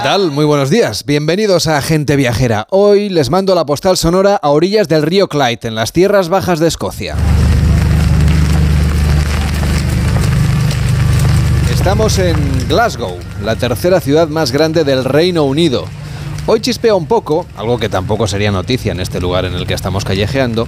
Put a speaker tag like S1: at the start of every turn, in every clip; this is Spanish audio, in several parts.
S1: ¿Qué tal? Muy buenos días. Bienvenidos a Gente Viajera. Hoy les mando la postal sonora a orillas del río Clyde, en las tierras bajas de Escocia. Estamos en Glasgow, la tercera ciudad más grande del Reino Unido. Hoy chispea un poco, algo que tampoco sería noticia en este lugar en el que estamos callejeando,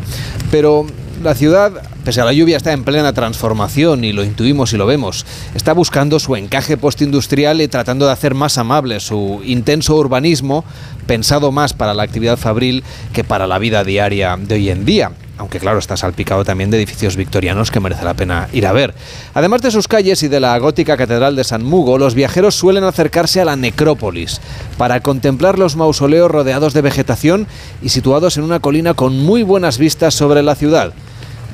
S1: pero la ciudad, pese a la lluvia, está en plena transformación y lo intuimos y lo vemos. Está buscando su encaje postindustrial y tratando de hacer más amable su intenso urbanismo, pensado más para la actividad fabril que para la vida diaria de hoy en día aunque claro está salpicado también de edificios victorianos que merece la pena ir a ver. Además de sus calles y de la gótica catedral de San Mugo, los viajeros suelen acercarse a la necrópolis para contemplar los mausoleos rodeados de vegetación y situados en una colina con muy buenas vistas sobre la ciudad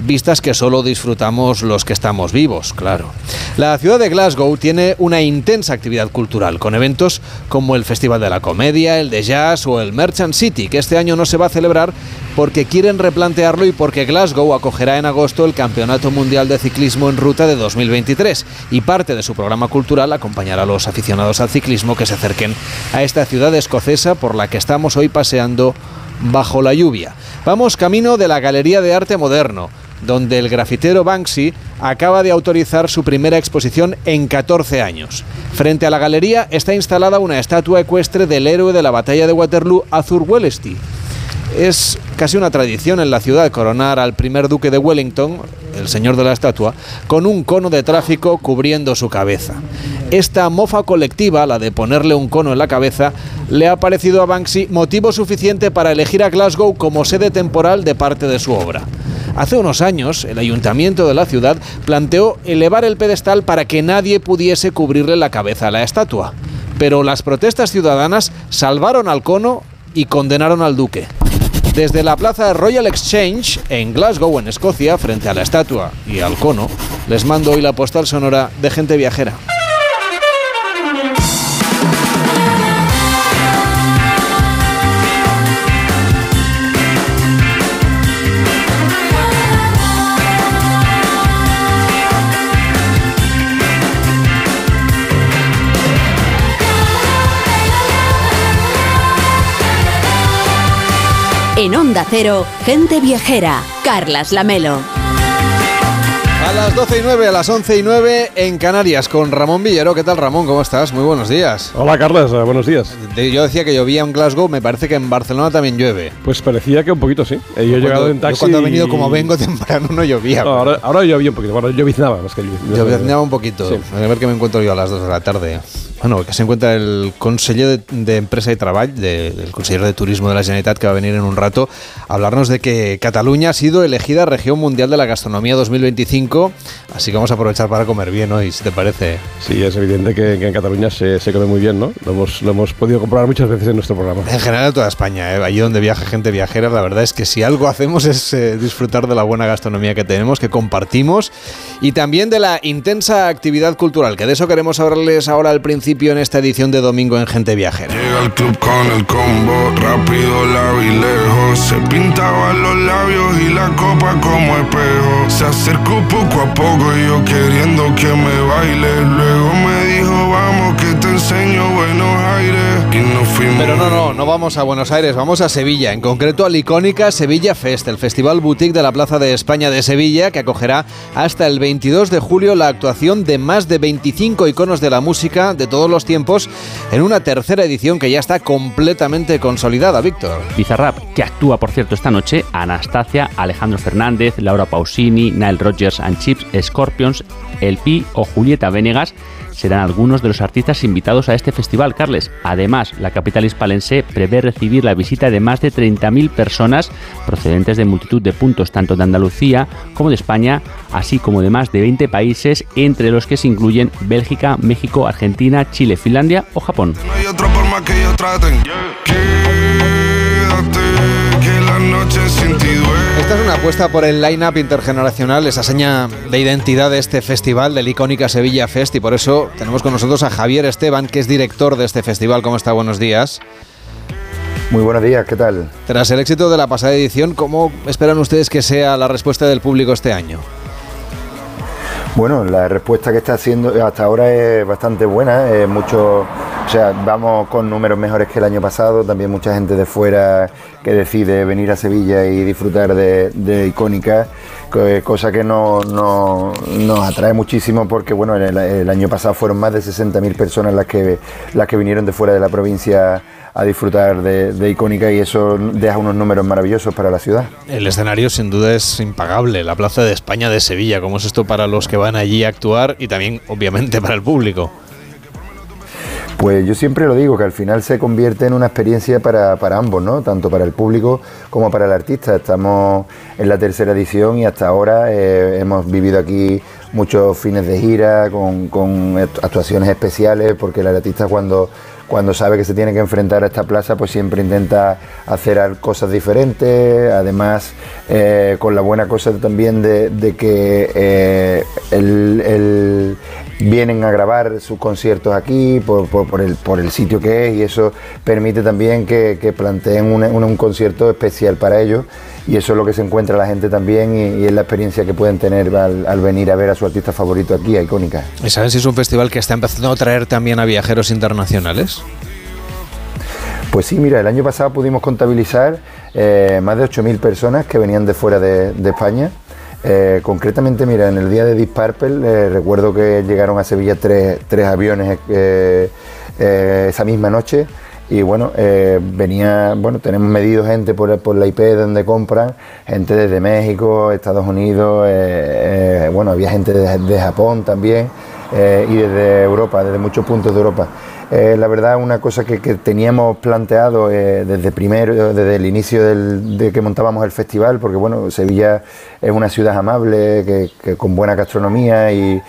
S1: vistas que solo disfrutamos los que estamos vivos, claro. La ciudad de Glasgow tiene una intensa actividad cultural, con eventos como el Festival de la Comedia, el de Jazz o el Merchant City, que este año no se va a celebrar porque quieren replantearlo y porque Glasgow acogerá en agosto el Campeonato Mundial de Ciclismo en Ruta de 2023 y parte de su programa cultural acompañará a los aficionados al ciclismo que se acerquen a esta ciudad escocesa por la que estamos hoy paseando bajo la lluvia. Vamos camino de la Galería de Arte Moderno, donde el grafitero Banksy acaba de autorizar su primera exposición en 14 años. Frente a la galería está instalada una estatua ecuestre del héroe de la batalla de Waterloo, Arthur Wellesley. Es casi una tradición en la ciudad coronar al primer duque de Wellington, el señor de la estatua, con un cono de tráfico cubriendo su cabeza. Esta mofa colectiva, la de ponerle un cono en la cabeza, le ha parecido a Banksy motivo suficiente para elegir a Glasgow como sede temporal de parte de su obra. Hace unos años, el ayuntamiento de la ciudad planteó elevar el pedestal para que nadie pudiese cubrirle la cabeza a la estatua. Pero las protestas ciudadanas salvaron al cono y condenaron al duque. Desde la plaza Royal Exchange, en Glasgow, en Escocia, frente a la estatua y al cono, les mando hoy la postal sonora de gente viajera.
S2: Onda Cero, gente viajera, Carlas Lamelo.
S1: A las 12 y 9, a las 11 y 9 en Canarias con Ramón Villero. ¿Qué tal, Ramón? ¿Cómo estás? Muy buenos días.
S3: Hola, Carlos. Eh, buenos días.
S1: Yo decía que llovía en Glasgow, me parece que en Barcelona también llueve.
S3: Pues parecía que un poquito sí. Eh, yo he llegado en taxi.
S1: Yo cuando he venido como vengo temprano no llovía.
S3: ahora, ahora llovía un poquito. Bueno, lloviznaba más que llovía.
S1: Lloviznaba un poquito. A ver qué me encuentro yo a las 2 de la tarde. Bueno, que se encuentra el consejero de, Empresa y Trabajo, del consejero de Turismo de la Generalitat, que va a venir en un rato a hablarnos de que Cataluña ha sido elegida Región Mundial de la Gastronomía 2025, así que vamos a aprovechar para comer bien hoy, si te parece.
S3: Sí, es evidente que, en Cataluña se, come muy bien, ¿no? Lo hemos, lo hemos podido comprobar muchas veces en nuestro programa.
S1: En general en toda España, ¿eh? allí donde viaja gente viajera, la verdad es que si algo hacemos es eh, disfrutar de la buena gastronomía que tenemos, que compartimos, y también de la intensa actividad cultural, que de eso queremos hablarles ahora al principio en esta edición de Domingo en Gente Viajera.
S4: Llega al club con el combo, rápido la vi lejos. Se pintaban los labios y la copa como espejo. Se acercó poco a poco y yo queriendo que me baile. Luego me dijo, vamos que te enseño
S1: Pero no, no, no vamos a Buenos Aires, vamos a Sevilla. En concreto al icónica Sevilla Fest, el festival boutique de la Plaza de España de Sevilla, que acogerá hasta el 22 de julio la actuación de más de 25 iconos de la música de todo todos los tiempos en una tercera edición que ya está completamente consolidada, Víctor.
S5: Bizarrap, que actúa, por cierto, esta noche, Anastasia, Alejandro Fernández, Laura Pausini, Nile Rogers and Chips, Scorpions, El Pi o Julieta Venegas serán algunos de los artistas invitados a este festival, Carles. Además, la capital hispalense prevé recibir la visita de más de 30.000 personas procedentes de multitud de puntos tanto de Andalucía como de España, así como de más de 20 países, entre los que se incluyen Bélgica, México, Argentina, Chile, Finlandia o Japón.
S1: Esta es una apuesta por el line-up intergeneracional, esa seña de identidad de este festival, del icónica Sevilla Fest, y por eso tenemos con nosotros a Javier Esteban, que es director de este festival. ¿Cómo está? Buenos días.
S6: Muy buenos días, ¿qué tal?
S1: Tras el éxito de la pasada edición, ¿cómo esperan ustedes que sea la respuesta del público este año?
S6: Bueno, la respuesta que está haciendo hasta ahora es bastante buena. Eh, muchos o sea, vamos con números mejores que el año pasado, también mucha gente de fuera que decide venir a Sevilla y disfrutar de, icónica, cosa que no, nos atrae muchísimo porque bueno, el, año pasado fueron más de 60.000 personas las que, las que vinieron de fuera de la provincia a disfrutar de, icónica y eso deja unos números maravillosos para la ciudad.
S1: El escenario sin duda es impagable, la Plaza de España de Sevilla, ¿cómo es esto para los que van allí a actuar y también obviamente para el público?
S6: Pues yo siempre lo digo, que al final se convierte en una experiencia para, ambos, ¿no? Tanto para el público como para el artista. Estamos en la tercera edición y hasta ahora eh, hemos vivido aquí muchos fines de gira con, con actuaciones especiales, porque el artista cuando cuando sabe que se tiene que enfrentar a esta plaza, pues siempre intenta hacer cosas diferentes, además eh, con la buena cosa también de, que eh, vienen a grabar sus conciertos aquí por, el, por el sitio que es y eso permite también que, planteen un concierto especial para ellos y eso es lo que se encuentra la gente también y, es la experiencia que pueden tener al, venir a ver a su artista favorito aquí, a Icónica.
S1: ¿Y saben si es un festival que está empezando a traer también a viajeros internacionales?
S6: Pues sí, mira, el año pasado pudimos contabilizar eh, más de 8.000 personas que venían de fuera de, España. Eh, concretamente, mira, en el día de Purple eh, recuerdo que llegaron a Sevilla tres, tres aviones esa misma noche y bueno, eh, venía, bueno, tenemos medido gente por, por la IP donde compran, gente desde México, Estados Unidos, eh, eh, bueno, había gente de, Japón también y desde Europa, desde muchos puntos de Europa. Eh, la verdad, una cosa que, teníamos planteado eh, desde primero, desde el inicio de que montábamos el festival, porque bueno, Sevilla es una ciudad amable, que, con buena gastronomía y,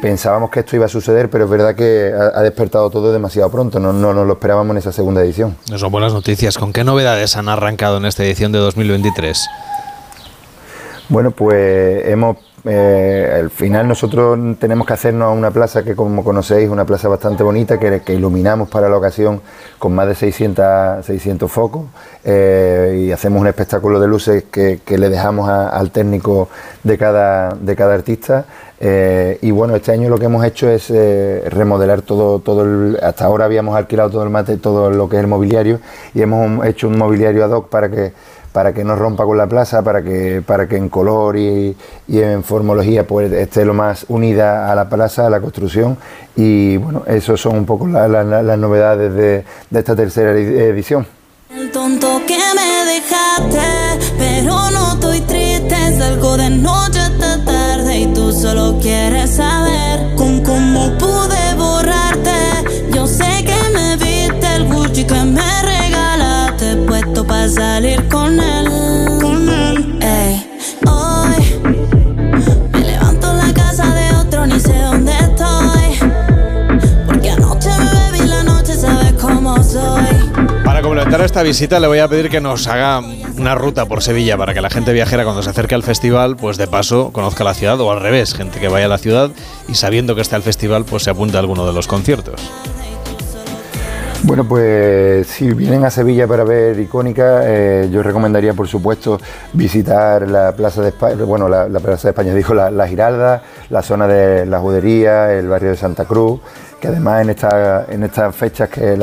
S6: pensábamos que esto iba a suceder, pero es verdad que ha, despertado todo demasiado pronto, no, no nos lo esperábamos en esa segunda edición.
S1: Son buenas noticias. ¿Con qué novedades han arrancado en esta edición de 2023?
S6: Bueno, pues hemos eh, al final nosotros tenemos que hacernos una plaza que como conocéis, una plaza bastante bonita, que, iluminamos para la ocasión con más de 600, 600 focos eh, y hacemos un espectáculo de luces que, le dejamos al técnico de cada, de cada artista. Eh, y bueno, este año lo que hemos hecho es remodelar todo, todo el, hasta ahora habíamos alquilado todo el mate, todo lo que es el mobiliario y hemos hecho un mobiliario ad hoc para que para que no rompa con la plaza, para que, para que en color y, en formología pues, esté lo más unida a la plaza, a la construcción. Y bueno, esos son un poco las novedades de, esta tercera edición.
S7: El tonto que me dejaste, pero no estoy triste, salgo de noche hasta tarde y tú solo quieres saber con cómo pude borrarte. Yo sé que me viste el Gucci que me salir con él. Con él. Ey, hoy me levanto en la casa de otro, ni sé dónde estoy. Porque anoche me bebí la noche, sabes cómo soy.
S1: Para completar esta visita le voy a pedir que nos haga una ruta por Sevilla para que la gente viajera cuando se acerque al festival, pues de paso conozca la ciudad o al revés, gente que vaya a la ciudad y sabiendo que está el festival, pues se apunte a alguno de los conciertos.
S6: Bueno, pues si vienen a Sevilla para ver icónica, eh, yo recomendaría, por supuesto, visitar la Plaza de España, bueno, la, Plaza de España, dijo la, Giralda, la zona de la Judería, el barrio de Santa Cruz, que además en, esta, en estas fechas que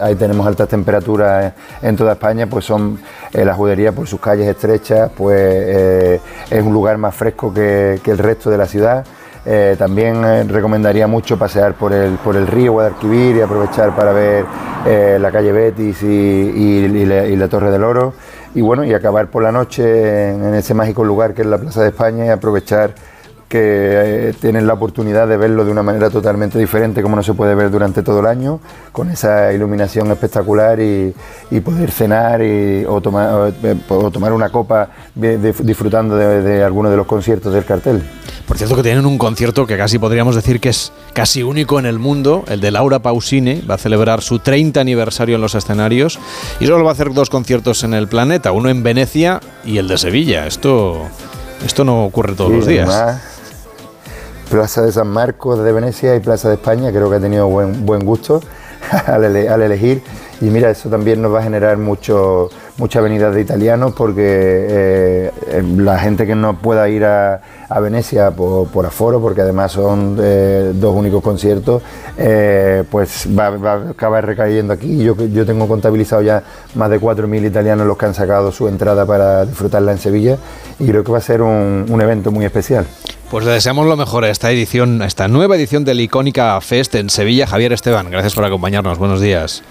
S6: ahí tenemos altas temperaturas en, toda España, pues son eh, la Judería por sus calles estrechas, pues eh, es un lugar más fresco que el resto de la ciudad eh, también eh, recomendaría mucho pasear por el, por el río Guadalquivir y aprovechar para ver eh, la calle Betis y, la, Torre del Oro. Y bueno, y acabar por la noche en, ese mágico lugar que es la Plaza de España y aprovechar que tienen la oportunidad de verlo de una manera totalmente diferente como no se puede ver durante todo el año, con esa iluminación espectacular y, poder cenar y, o, tomar, tomar una copa disfrutando de, de alguno de los conciertos del cartel.
S1: Por cierto que tienen un concierto que casi podríamos decir que es casi único en el mundo, el de Laura Pausini, va a celebrar su 30 aniversario en los escenarios y solo va a hacer dos conciertos en el planeta, uno en Venecia y el de Sevilla. Esto, esto no ocurre todos los días.
S6: Plaza de San Marcos de Venecia y Plaza de España, creo que ha tenido buen, buen gusto al, elegir. Y mira, eso también nos va a generar mucho, muchas venidas de italianos porque eh, eh, la gente que no pueda ir a, Venecia por, aforo, porque además son eh, dos únicos conciertos, pues va, a acabar recayendo aquí. Yo, yo tengo contabilizado ya más de 4.000 italianos los que han sacado su entrada para disfrutarla en Sevilla y creo que va a ser un, un evento muy especial.
S1: Pues le deseamos lo mejor a esta edición, a esta nueva edición del Icónica Fest en Sevilla. Javier Esteban, gracias por acompañarnos. Buenos días.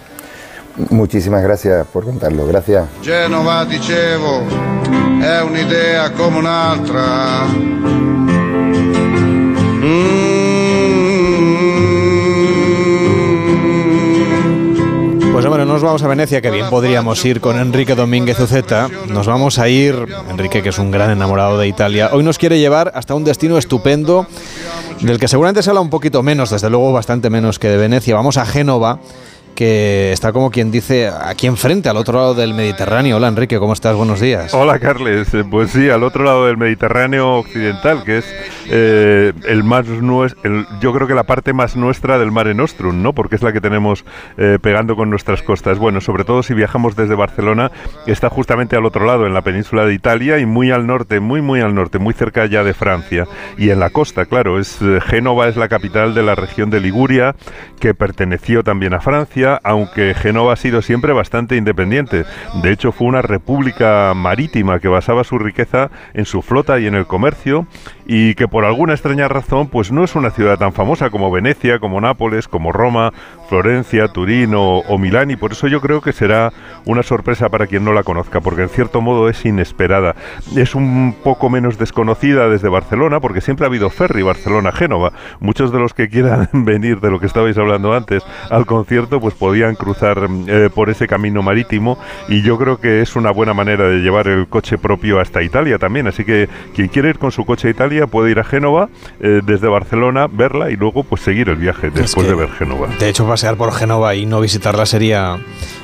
S6: Muchísimas gracias por contarlo, gracias.
S8: Genova, dicevo, è un'idea come un'altra.
S1: Pues bueno, nos vamos a Venecia, que bien podríamos ir con Enrique Domínguez Uceta. Nos vamos a ir, Enrique, que es un gran enamorado de Italia, hoy nos quiere llevar hasta un destino estupendo, del que seguramente se habla un poquito menos, desde luego bastante menos que de Venecia. Vamos a Génova que está como quien dice aquí enfrente, al otro lado del Mediterráneo. Hola Enrique, ¿cómo estás? Buenos días.
S9: Hola Carles, pues sí, al otro lado del Mediterráneo occidental, que es eh, el más yo creo que la parte más nuestra del Mare Nostrum, ¿no? Porque es la que tenemos eh, pegando con nuestras costas. Bueno, sobre todo si viajamos desde Barcelona, está justamente al otro lado, en la península de Italia y muy al norte, muy muy al norte, muy cerca ya de Francia y en la costa, claro. Es eh, Génova es la capital de la región de Liguria, que perteneció también a Francia aunque Génova ha sido siempre bastante independiente. De hecho, fue una república marítima que basaba su riqueza en su flota y en el comercio y que por alguna extraña razón pues no es una ciudad tan famosa como Venecia, como Nápoles, como Roma, Florencia, Turín o, Milán y por eso yo creo que será una sorpresa para quien no la conozca porque en cierto modo es inesperada. Es un poco menos desconocida desde Barcelona porque siempre ha habido ferry Barcelona-Génova. Muchos de los que quieran venir de lo que estabais hablando antes al concierto pues podían cruzar eh, por ese camino marítimo y yo creo que es una buena manera de llevar el coche propio hasta Italia también. Así que quien quiere ir con su coche a Italia puede ir a Génova eh, desde Barcelona, verla y luego pues seguir el viaje después de ver Génova.
S1: De hecho, pasear por Génova y no visitarla sería,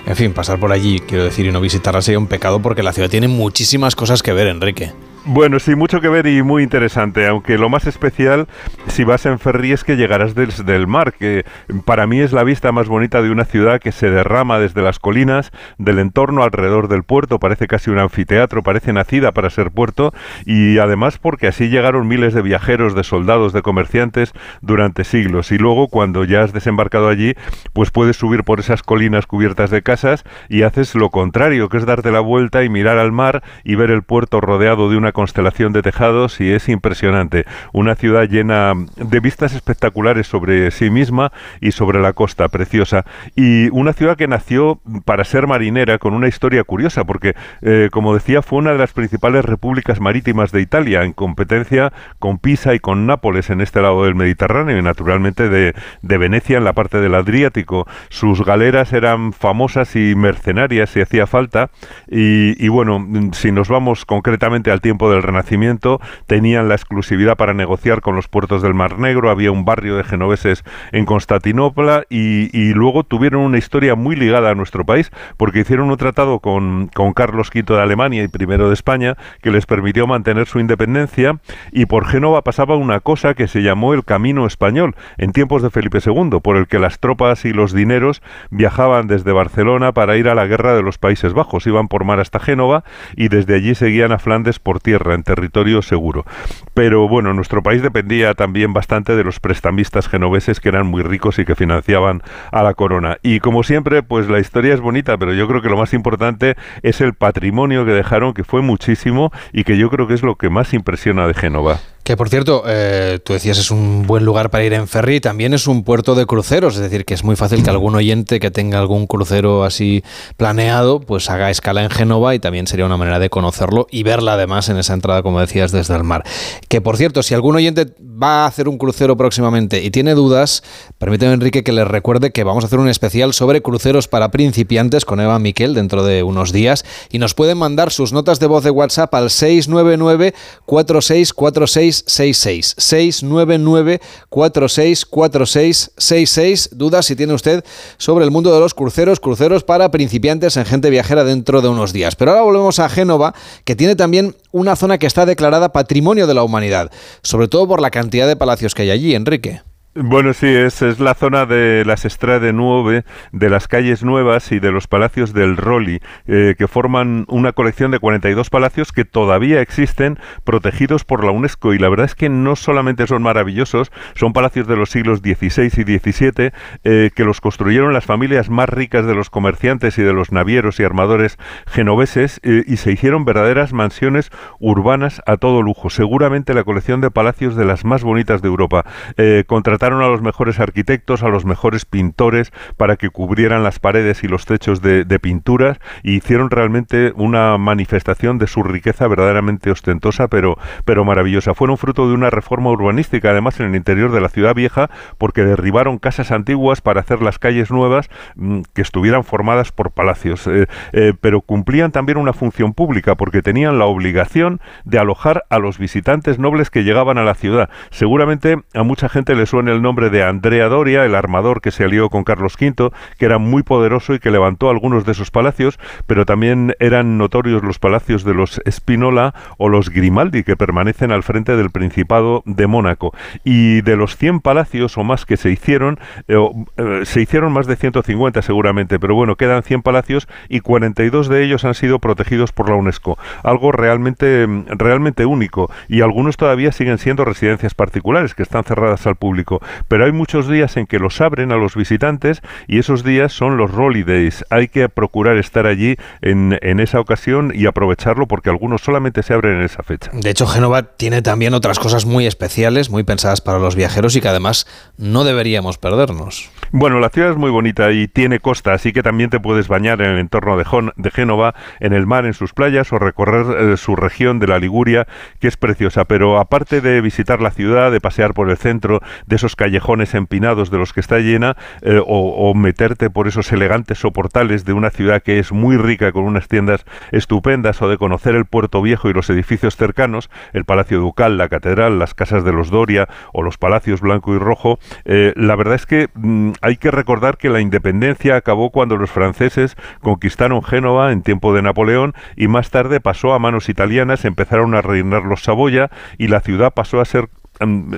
S1: en fin, pasar por allí, quiero decir, y no visitarla sería un pecado porque la ciudad tiene muchísimas cosas que ver, Enrique.
S9: Bueno, sí, mucho que ver y muy interesante, aunque lo más especial si vas en ferry es que llegarás desde el mar, que para mí es la vista más bonita de una ciudad que se derrama desde las colinas, del entorno alrededor del puerto, parece casi un anfiteatro, parece nacida para ser puerto, y además porque así llegaron miles de viajeros, de soldados, de comerciantes durante siglos, y luego cuando ya has desembarcado allí, pues puedes subir por esas colinas cubiertas de casas y haces lo contrario, que es darte la vuelta y mirar al mar y ver el puerto rodeado de una constelación de tejados y es impresionante. Una ciudad llena de vistas espectaculares sobre sí misma y sobre la costa, preciosa. Y una ciudad que nació para ser marinera con una historia curiosa, porque, eh, como decía, fue una de las principales repúblicas marítimas de Italia, en competencia con Pisa y con Nápoles en este lado del Mediterráneo y naturalmente de, de Venecia en la parte del Adriático. Sus galeras eran famosas y mercenarias si hacía falta. Y, y bueno, si nos vamos concretamente al tiempo del Renacimiento tenían la exclusividad para negociar con los puertos del Mar Negro, había un barrio de genoveses en Constantinopla y, luego tuvieron una historia muy ligada a nuestro país porque hicieron un tratado con, con Carlos V de Alemania y primero de España que les permitió mantener su independencia y por Génova pasaba una cosa que se llamó el Camino Español en tiempos de Felipe II, por el que las tropas y los dineros viajaban desde Barcelona para ir a la guerra de los Países Bajos, iban por mar hasta Génova y desde allí seguían a Flandes por tierra en territorio seguro. Pero bueno, nuestro país dependía también bastante de los prestamistas genoveses que eran muy ricos y que financiaban a la corona. Y como siempre, pues la historia es bonita, pero yo creo que lo más importante es el patrimonio que dejaron, que fue muchísimo y que yo creo que es lo que más impresiona de Génova.
S1: Que por cierto, eh, tú decías es un buen lugar para ir en ferry, también es un puerto de cruceros, es decir, que es muy fácil que algún oyente que tenga algún crucero así planeado, pues haga escala en Génova y también sería una manera de conocerlo y verla además en esa entrada, como decías, desde el mar. Que por cierto, si algún oyente va a hacer un crucero próximamente y tiene dudas, permíteme Enrique que les recuerde que vamos a hacer un especial sobre cruceros para principiantes con Eva Miquel dentro de unos días y nos pueden mandar sus notas de voz de WhatsApp al 699 4646 666 699 464666 Dudas si tiene usted sobre el mundo de los cruceros, cruceros para principiantes en gente viajera dentro de unos días. Pero ahora volvemos a Génova, que tiene también una zona que está declarada Patrimonio de la Humanidad, sobre todo por la cantidad de palacios que hay allí, Enrique.
S9: Bueno, sí, es, es la zona de las Estrade Nueve, de las calles nuevas y de los palacios del Roli, eh, que forman una colección de 42 palacios que todavía existen protegidos por la UNESCO. Y la verdad es que no solamente son maravillosos, son palacios de los siglos XVI y XVII eh, que los construyeron las familias más ricas de los comerciantes y de los navieros y armadores genoveses eh, y se hicieron verdaderas mansiones urbanas a todo lujo. Seguramente la colección de palacios de las más bonitas de Europa. A los mejores arquitectos, a los mejores pintores para que cubrieran las paredes y los techos de, pinturas y hicieron realmente una manifestación de su riqueza verdaderamente ostentosa pero, pero maravillosa. Fueron fruto de una reforma urbanística además en el interior de la ciudad vieja porque derribaron casas antiguas para hacer las calles nuevas mm, que estuvieran formadas por palacios. Eh, eh, pero cumplían también una función pública porque tenían la obligación de alojar a los visitantes nobles que llegaban a la ciudad. Seguramente a mucha gente le suena el nombre de Andrea Doria, el armador que se alió con Carlos V, que era muy poderoso y que levantó algunos de esos palacios, pero también eran notorios los palacios de los Spinola o los Grimaldi, que permanecen al frente del Principado de Mónaco. Y de los 100 palacios o más que se hicieron, eh, eh, se hicieron más de 150 seguramente, pero bueno, quedan 100 palacios y 42 de ellos han sido protegidos por la UNESCO. Algo realmente, realmente único. Y algunos todavía siguen siendo residencias particulares que están cerradas al público pero hay muchos días en que los abren a los visitantes y esos días son los Days. Hay que procurar estar allí en, en esa ocasión y aprovecharlo porque algunos solamente se abren en esa fecha.
S1: De hecho, Génova tiene también otras cosas muy especiales, muy pensadas para los viajeros y que además no deberíamos perdernos.
S9: Bueno, la ciudad es muy bonita y tiene costa, así que también te puedes bañar en el entorno de, de Génova, en el mar, en sus playas o recorrer eh, su región de la Liguria, que es preciosa. Pero aparte de visitar la ciudad, de pasear por el centro, de esos callejones empinados de los que está llena eh, o, meterte por esos elegantes soportales de una ciudad que es muy rica con unas tiendas estupendas o de conocer el puerto viejo y los edificios cercanos, el Palacio Ducal, la Catedral, las casas de los Doria o los palacios blanco y rojo, eh, la verdad es que mm, hay que recordar que la independencia acabó cuando los franceses conquistaron Génova en tiempo de Napoleón y más tarde pasó a manos italianas, empezaron a reinar los Saboya y la ciudad pasó a ser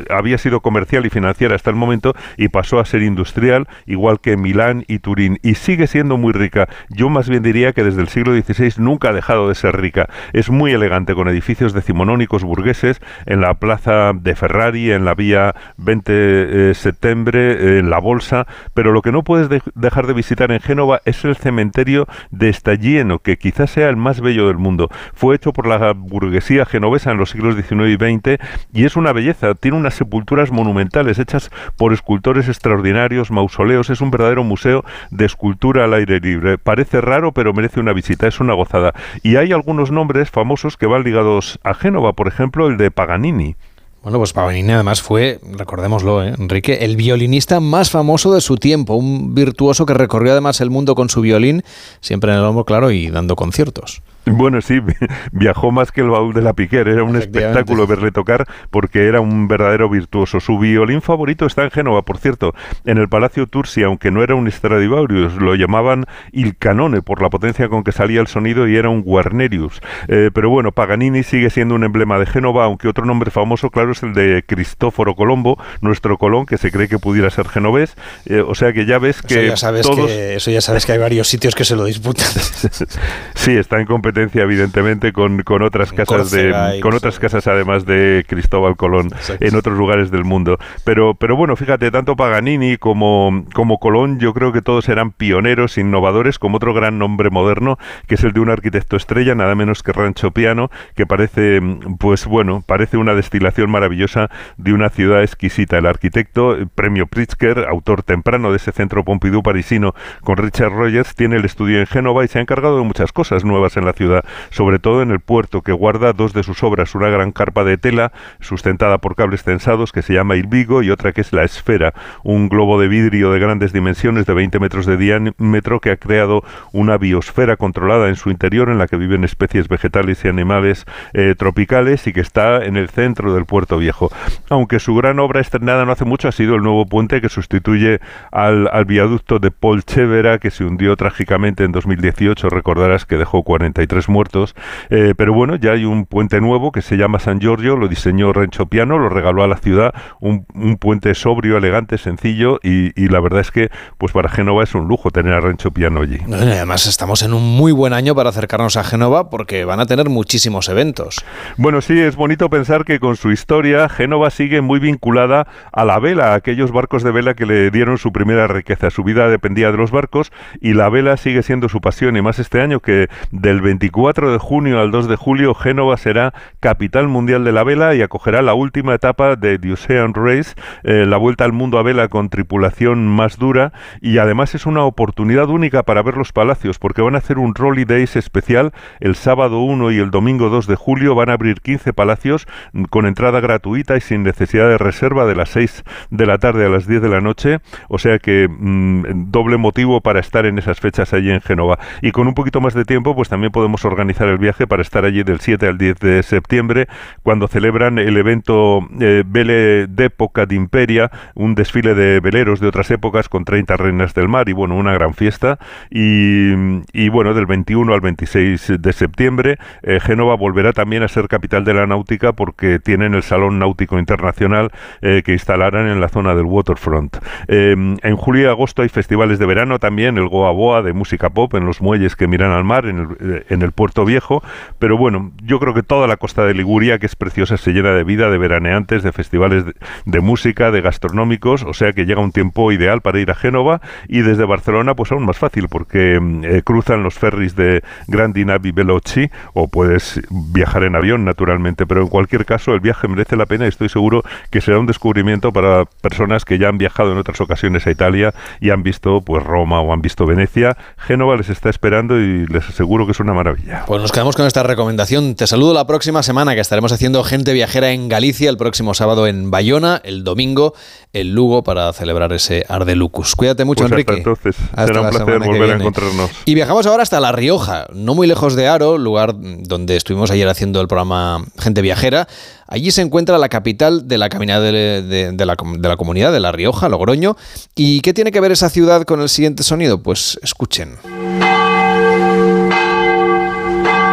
S9: había sido comercial y financiera hasta el momento y pasó a ser industrial, igual que Milán y Turín, y sigue siendo muy rica. Yo más bien diría que desde el siglo XVI nunca ha dejado de ser rica. Es muy elegante, con edificios decimonónicos burgueses en la plaza de Ferrari, en la vía 20 de eh, septiembre, en la Bolsa, pero lo que no puedes dejar de visitar en Génova es el cementerio de Staglieno, que quizás sea el más bello del mundo. Fue hecho por la burguesía genovesa en los siglos XIX y XX y es una belleza tiene unas sepulturas monumentales hechas por escultores extraordinarios, mausoleos, es un verdadero museo de escultura al aire libre. Parece raro, pero merece una visita, es una gozada. Y hay algunos nombres famosos que van ligados a Génova, por ejemplo, el de Paganini.
S1: Bueno, pues Paganini además fue, recordémoslo, ¿eh? Enrique, el violinista más famoso de su tiempo, un virtuoso que recorrió además el mundo con su violín, siempre en el hombro claro y dando conciertos.
S9: Bueno, sí, viajó más que el baúl de la Piquer. Era un espectáculo verle tocar porque era un verdadero virtuoso. Su violín favorito está en Génova, por cierto, en el Palacio Tursi, aunque no era un Stradivarius, lo llamaban Il Canone por la potencia con que salía el sonido y era un Guarnerius. Eh, pero bueno, Paganini sigue siendo un emblema de Génova, aunque otro nombre famoso, claro, es el de Cristóforo Colombo, nuestro Colón, que se cree que pudiera ser genovés. Eh, o sea que ya ves que.
S1: Eso ya sabes, que, eso ya sabes que hay varios sitios que se lo disputan.
S9: sí, está en competencia evidentemente con, con otras casas de con otras casas además de Cristóbal Colón en otros lugares del mundo. Pero pero bueno, fíjate, tanto Paganini como como Colón, yo creo que todos eran pioneros, innovadores, como otro gran nombre moderno que es el de un arquitecto estrella, nada menos que Rancho Piano, que parece pues bueno, parece una destilación maravillosa de una ciudad exquisita. El arquitecto, premio Pritzker, autor temprano de ese centro Pompidou parisino con Richard Rogers, tiene el estudio en Génova y se ha encargado de muchas cosas nuevas en la ciudad sobre todo en el puerto, que guarda dos de sus obras, una gran carpa de tela sustentada por cables tensados que se llama Il Vigo y otra que es la Esfera, un globo de vidrio de grandes dimensiones de 20 metros de diámetro que ha creado una biosfera controlada en su interior en la que viven especies vegetales y animales eh, tropicales y que está en el centro del puerto viejo. Aunque su gran obra estrenada no hace mucho ha sido el nuevo puente que sustituye al, al viaducto de Polchevera que se hundió trágicamente en 2018, recordarás que dejó 43 tres muertos. Eh, pero bueno, ya hay un puente nuevo que se llama San Giorgio, lo diseñó Rencho Piano, lo regaló a la ciudad, un, puente sobrio, elegante, sencillo y, la verdad es que pues para Génova es un lujo tener a Rencho Piano allí.
S1: además estamos en un muy buen año para acercarnos a Génova porque van a tener muchísimos eventos.
S9: Bueno, sí, es bonito pensar que con su historia Génova sigue muy vinculada a la vela, a aquellos barcos de vela que le dieron su primera riqueza. Su vida dependía de los barcos y la vela sigue siendo su pasión y más este año que del 24 de junio al 2 de julio Génova será capital mundial de la vela y acogerá la última etapa de The Ocean Race, la vuelta al mundo a vela con tripulación más dura. Y además es una oportunidad única para ver los palacios porque van a hacer un Rolly Days especial el sábado 1 y el domingo 2 de julio. Van a abrir 15 palacios con entrada gratuita y sin necesidad de reserva de las 6 de la tarde a las 10 de la noche, o sea que mm, doble motivo para estar en esas fechas allí en Génova. Y con un poquito más de tiempo, pues también podemos organizar el viaje para estar allí del 7 al 10 de septiembre, cuando celebran el evento eh, Vele d'Época Imperia, un desfile de veleros de otras épocas con 30 reinas del mar y bueno, una gran fiesta. Y, bueno, del 21 al 26 de septiembre, eh, Génova volverá también a ser capital de la náutica porque tienen el Salón Náutico Internacional eh, que instalarán en la zona del waterfront. Em, en julio y agosto hay festivales de verano también, el Goa Boa de música pop en los muelles que miran al mar, en el, eh, en el puerto viejo, pero bueno, yo creo que toda la costa de Liguria, que es preciosa, se llena de vida, de veraneantes, de festivales de, música, de gastronómicos, o sea que llega un tiempo ideal para ir a Génova y desde Barcelona pues aún más fácil porque em, eh, cruzan los ferries de Grandi Navi Veloci o puedes viajar en avión naturalmente, pero en cualquier caso el viaje merece la pena y estoy seguro que será un descubrimiento para personas que ya han viajado en otras ocasiones a Italia y han visto pues Roma o han visto Venecia. Génova les está esperando y les aseguro que es una maravilla.
S1: Pues nos quedamos con esta recomendación. Te saludo la próxima semana que estaremos haciendo gente viajera en Galicia el próximo sábado en Bayona, el domingo en Lugo para celebrar ese Ardelucus. Cuídate mucho,
S9: pues
S1: Enrique.
S9: Hasta entonces, será un placer volver a encontrarnos.
S1: Y viajamos ahora hasta La Rioja, no muy lejos de Aro, lugar donde estuvimos ayer haciendo el programa Gente Viajera. Allí se encuentra la capital de la caminada de, la, de la comunidad de La Rioja, Logroño. ¿Y qué tiene que ver esa ciudad con el siguiente sonido? Pues escuchen.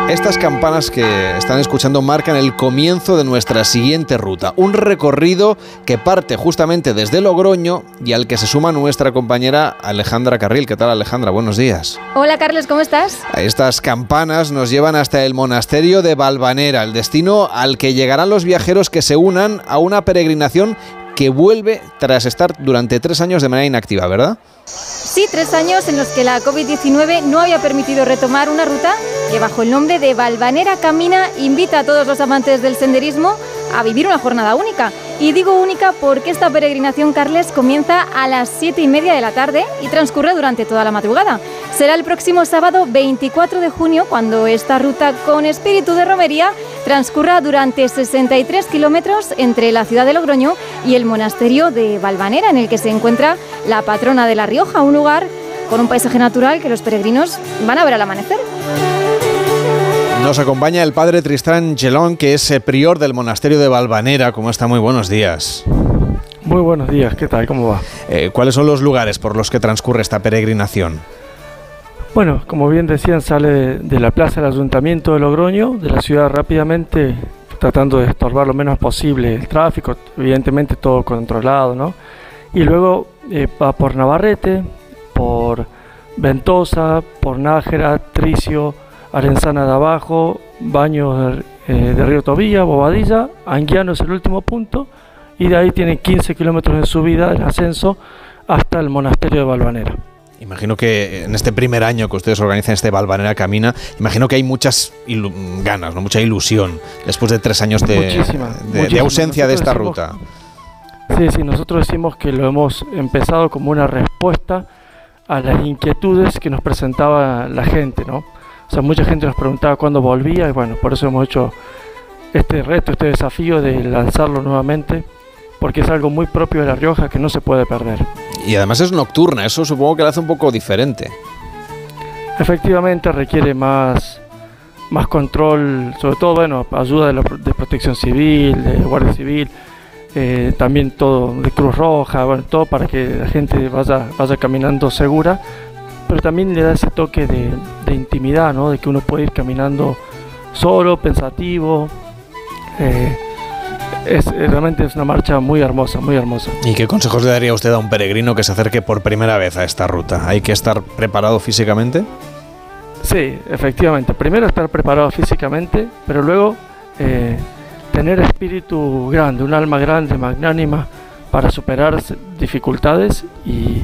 S1: Estas campanas que están escuchando marcan el comienzo de nuestra siguiente ruta, un recorrido que parte justamente desde Logroño y al que se suma nuestra compañera Alejandra Carril. ¿Qué tal Alejandra? Buenos días.
S10: Hola Carlos, ¿cómo estás?
S1: Estas campanas nos llevan hasta el monasterio de Valvanera, el destino al que llegarán los viajeros que se unan a una peregrinación que vuelve tras estar durante tres años de manera inactiva, ¿verdad?
S10: Sí, tres años en los que la COVID-19 no había permitido retomar una ruta que bajo el nombre de Valvanera Camina invita a todos los amantes del senderismo a vivir una jornada única. Y digo única porque esta peregrinación, Carles, comienza a las siete y media de la tarde y transcurre durante toda la madrugada. Será el próximo sábado 24 de junio cuando esta ruta con espíritu de romería transcurra durante 63 kilómetros entre la ciudad de Logroño y el monasterio de Valvanera, en el que se encuentra la patrona de La Rioja, un lugar con un paisaje natural que los peregrinos van a ver al amanecer.
S1: Nos acompaña el padre Tristán Gelón, que es eh, prior del monasterio de Valvanera. ¿Cómo está? Muy buenos días.
S11: Muy buenos días, ¿qué tal? ¿Cómo va?
S1: Eh, ¿Cuáles son los lugares por los que transcurre esta peregrinación?
S11: Bueno, como bien decían, sale de la plaza del Ayuntamiento de Logroño, de la ciudad rápidamente, tratando de estorbar lo menos posible el tráfico, evidentemente todo controlado, ¿no? Y luego eh, va por Navarrete, por Ventosa, por Nájera, Tricio, Arenzana de Abajo, Baños eh, de Río Tobilla, Bobadilla, Anguiano es el último punto y de ahí tiene 15 kilómetros de subida en ascenso hasta el monasterio de Valvanera.
S1: Imagino que en este primer año que ustedes organizan este Valvanera Camina, imagino que hay muchas ganas, ¿no? mucha ilusión después de tres años de, de ausencia de esta ruta.
S11: Sí, sí, nosotros decimos que lo hemos empezado como una respuesta a las inquietudes que nos presentaba la gente, ¿no? O sea, mucha gente nos preguntaba cuándo volvía y bueno, por eso hemos hecho este reto, este desafío de lanzarlo nuevamente, porque es algo muy propio de La Rioja que no se puede perder.
S1: Y además es nocturna, eso supongo que lo hace un poco diferente.
S11: Efectivamente requiere más, más control, sobre todo, bueno, ayuda de, de protección civil, de guardia civil, eh, también todo de Cruz Roja, bueno, todo para que la gente vaya, vaya caminando segura, pero también le da ese toque de, de intimidad, ¿no? De que uno puede ir caminando solo, pensativo. Eh, es, realmente es una marcha muy hermosa, muy hermosa.
S1: ¿Y qué consejos le daría usted a un peregrino que se acerque por primera vez a esta ruta? ¿Hay que estar preparado físicamente?
S11: Sí, efectivamente. Primero estar preparado físicamente, pero luego eh, tener espíritu grande, un alma grande, magnánima, para superar dificultades y,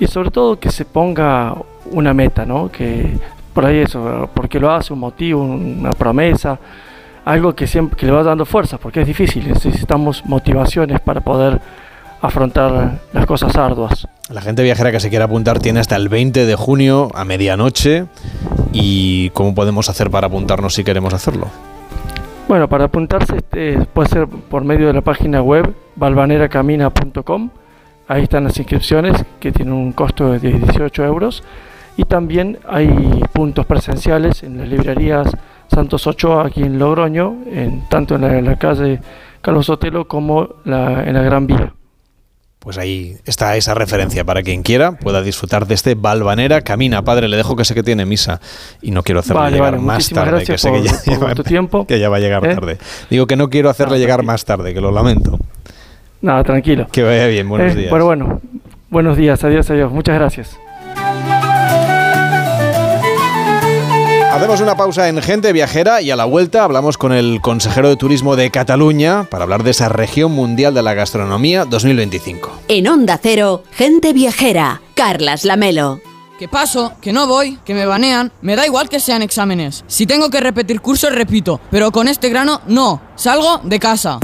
S11: y sobre todo que se ponga una meta, ¿no? Que por ahí eso, porque lo hace, un motivo, una promesa, algo que siempre que le va dando fuerza, porque es difícil, necesitamos motivaciones para poder afrontar las cosas arduas.
S1: La gente viajera que se quiera apuntar tiene hasta el 20 de junio a medianoche y ¿cómo podemos hacer para apuntarnos si queremos hacerlo?
S11: Bueno, para apuntarse este, puede ser por medio de la página web balvaneracamina.com. Ahí están las inscripciones que tienen un costo de 18 euros. Y también hay puntos presenciales en las librerías Santos Ochoa aquí en Logroño, en, tanto en la, calle Carlos Sotelo como en la Gran Vía.
S1: Pues ahí está esa referencia para quien quiera pueda disfrutar de este Balvanera Camina. Padre, le dejo que sé que tiene misa y no quiero hacerle llegar más tarde. Que sé que ya,
S11: tu tiempo.
S1: que ya va a llegar ¿Eh? tarde. Digo que no quiero hacerle llegar más tarde, que lo lamento.
S11: Nada, tranquilo.
S1: Que vaya bien, buenos
S11: eh,
S1: días.
S11: Pero bueno, buenos días, adiós, adiós. Muchas gracias.
S1: Hacemos una pausa en Gente Viajera y a la vuelta hablamos con el consejero de turismo de Cataluña para hablar de esa región mundial de la gastronomía 2025.
S2: En Onda Cero, Gente Viajera, Carlas Lamelo.
S12: ¿Qué paso? Que no voy, que me banean. Me da igual que sean exámenes. Si tengo que repetir cursos, repito. Pero con este grano, no. Salgo de casa.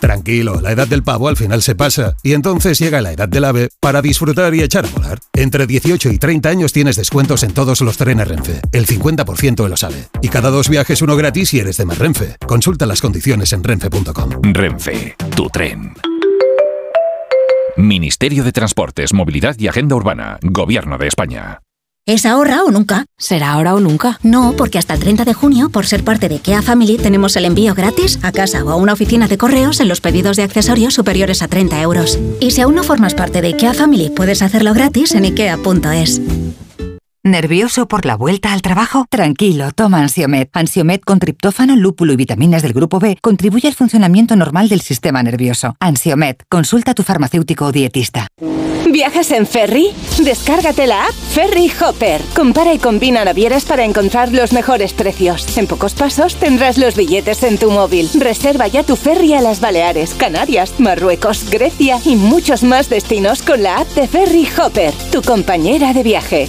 S13: Tranquilo, la edad del pavo al final se pasa y entonces llega la edad del ave para disfrutar y echar a volar. Entre 18 y 30 años tienes descuentos en todos los trenes Renfe, el 50% de los AVE. Y cada dos viajes uno gratis si eres de más Renfe. Consulta las condiciones en renfe.com.
S14: Renfe, tu tren. Ministerio de Transportes, Movilidad y Agenda Urbana, Gobierno de España.
S15: ¿Es ahora o nunca?
S16: ¿Será ahora o nunca?
S15: No, porque hasta el 30 de junio, por ser parte de IKEA Family, tenemos el envío gratis a casa o a una oficina de correos en los pedidos de accesorios superiores a 30 euros. Y si aún no formas parte de IKEA Family, puedes hacerlo gratis en ikea.es.
S17: ¿Nervioso por la vuelta al trabajo? Tranquilo, toma Ansiomet. Ansiomet con triptófano, lúpulo y vitaminas del grupo B contribuye al funcionamiento normal del sistema nervioso. Ansiomet, consulta a tu farmacéutico o dietista.
S18: ¿Viajas en ferry? Descárgate la app Ferry Hopper. Compara y combina navieras para encontrar los mejores precios. En pocos pasos tendrás los billetes en tu móvil. Reserva ya tu ferry a las Baleares, Canarias, Marruecos, Grecia y muchos más destinos con la app de Ferry Hopper, tu compañera de viaje.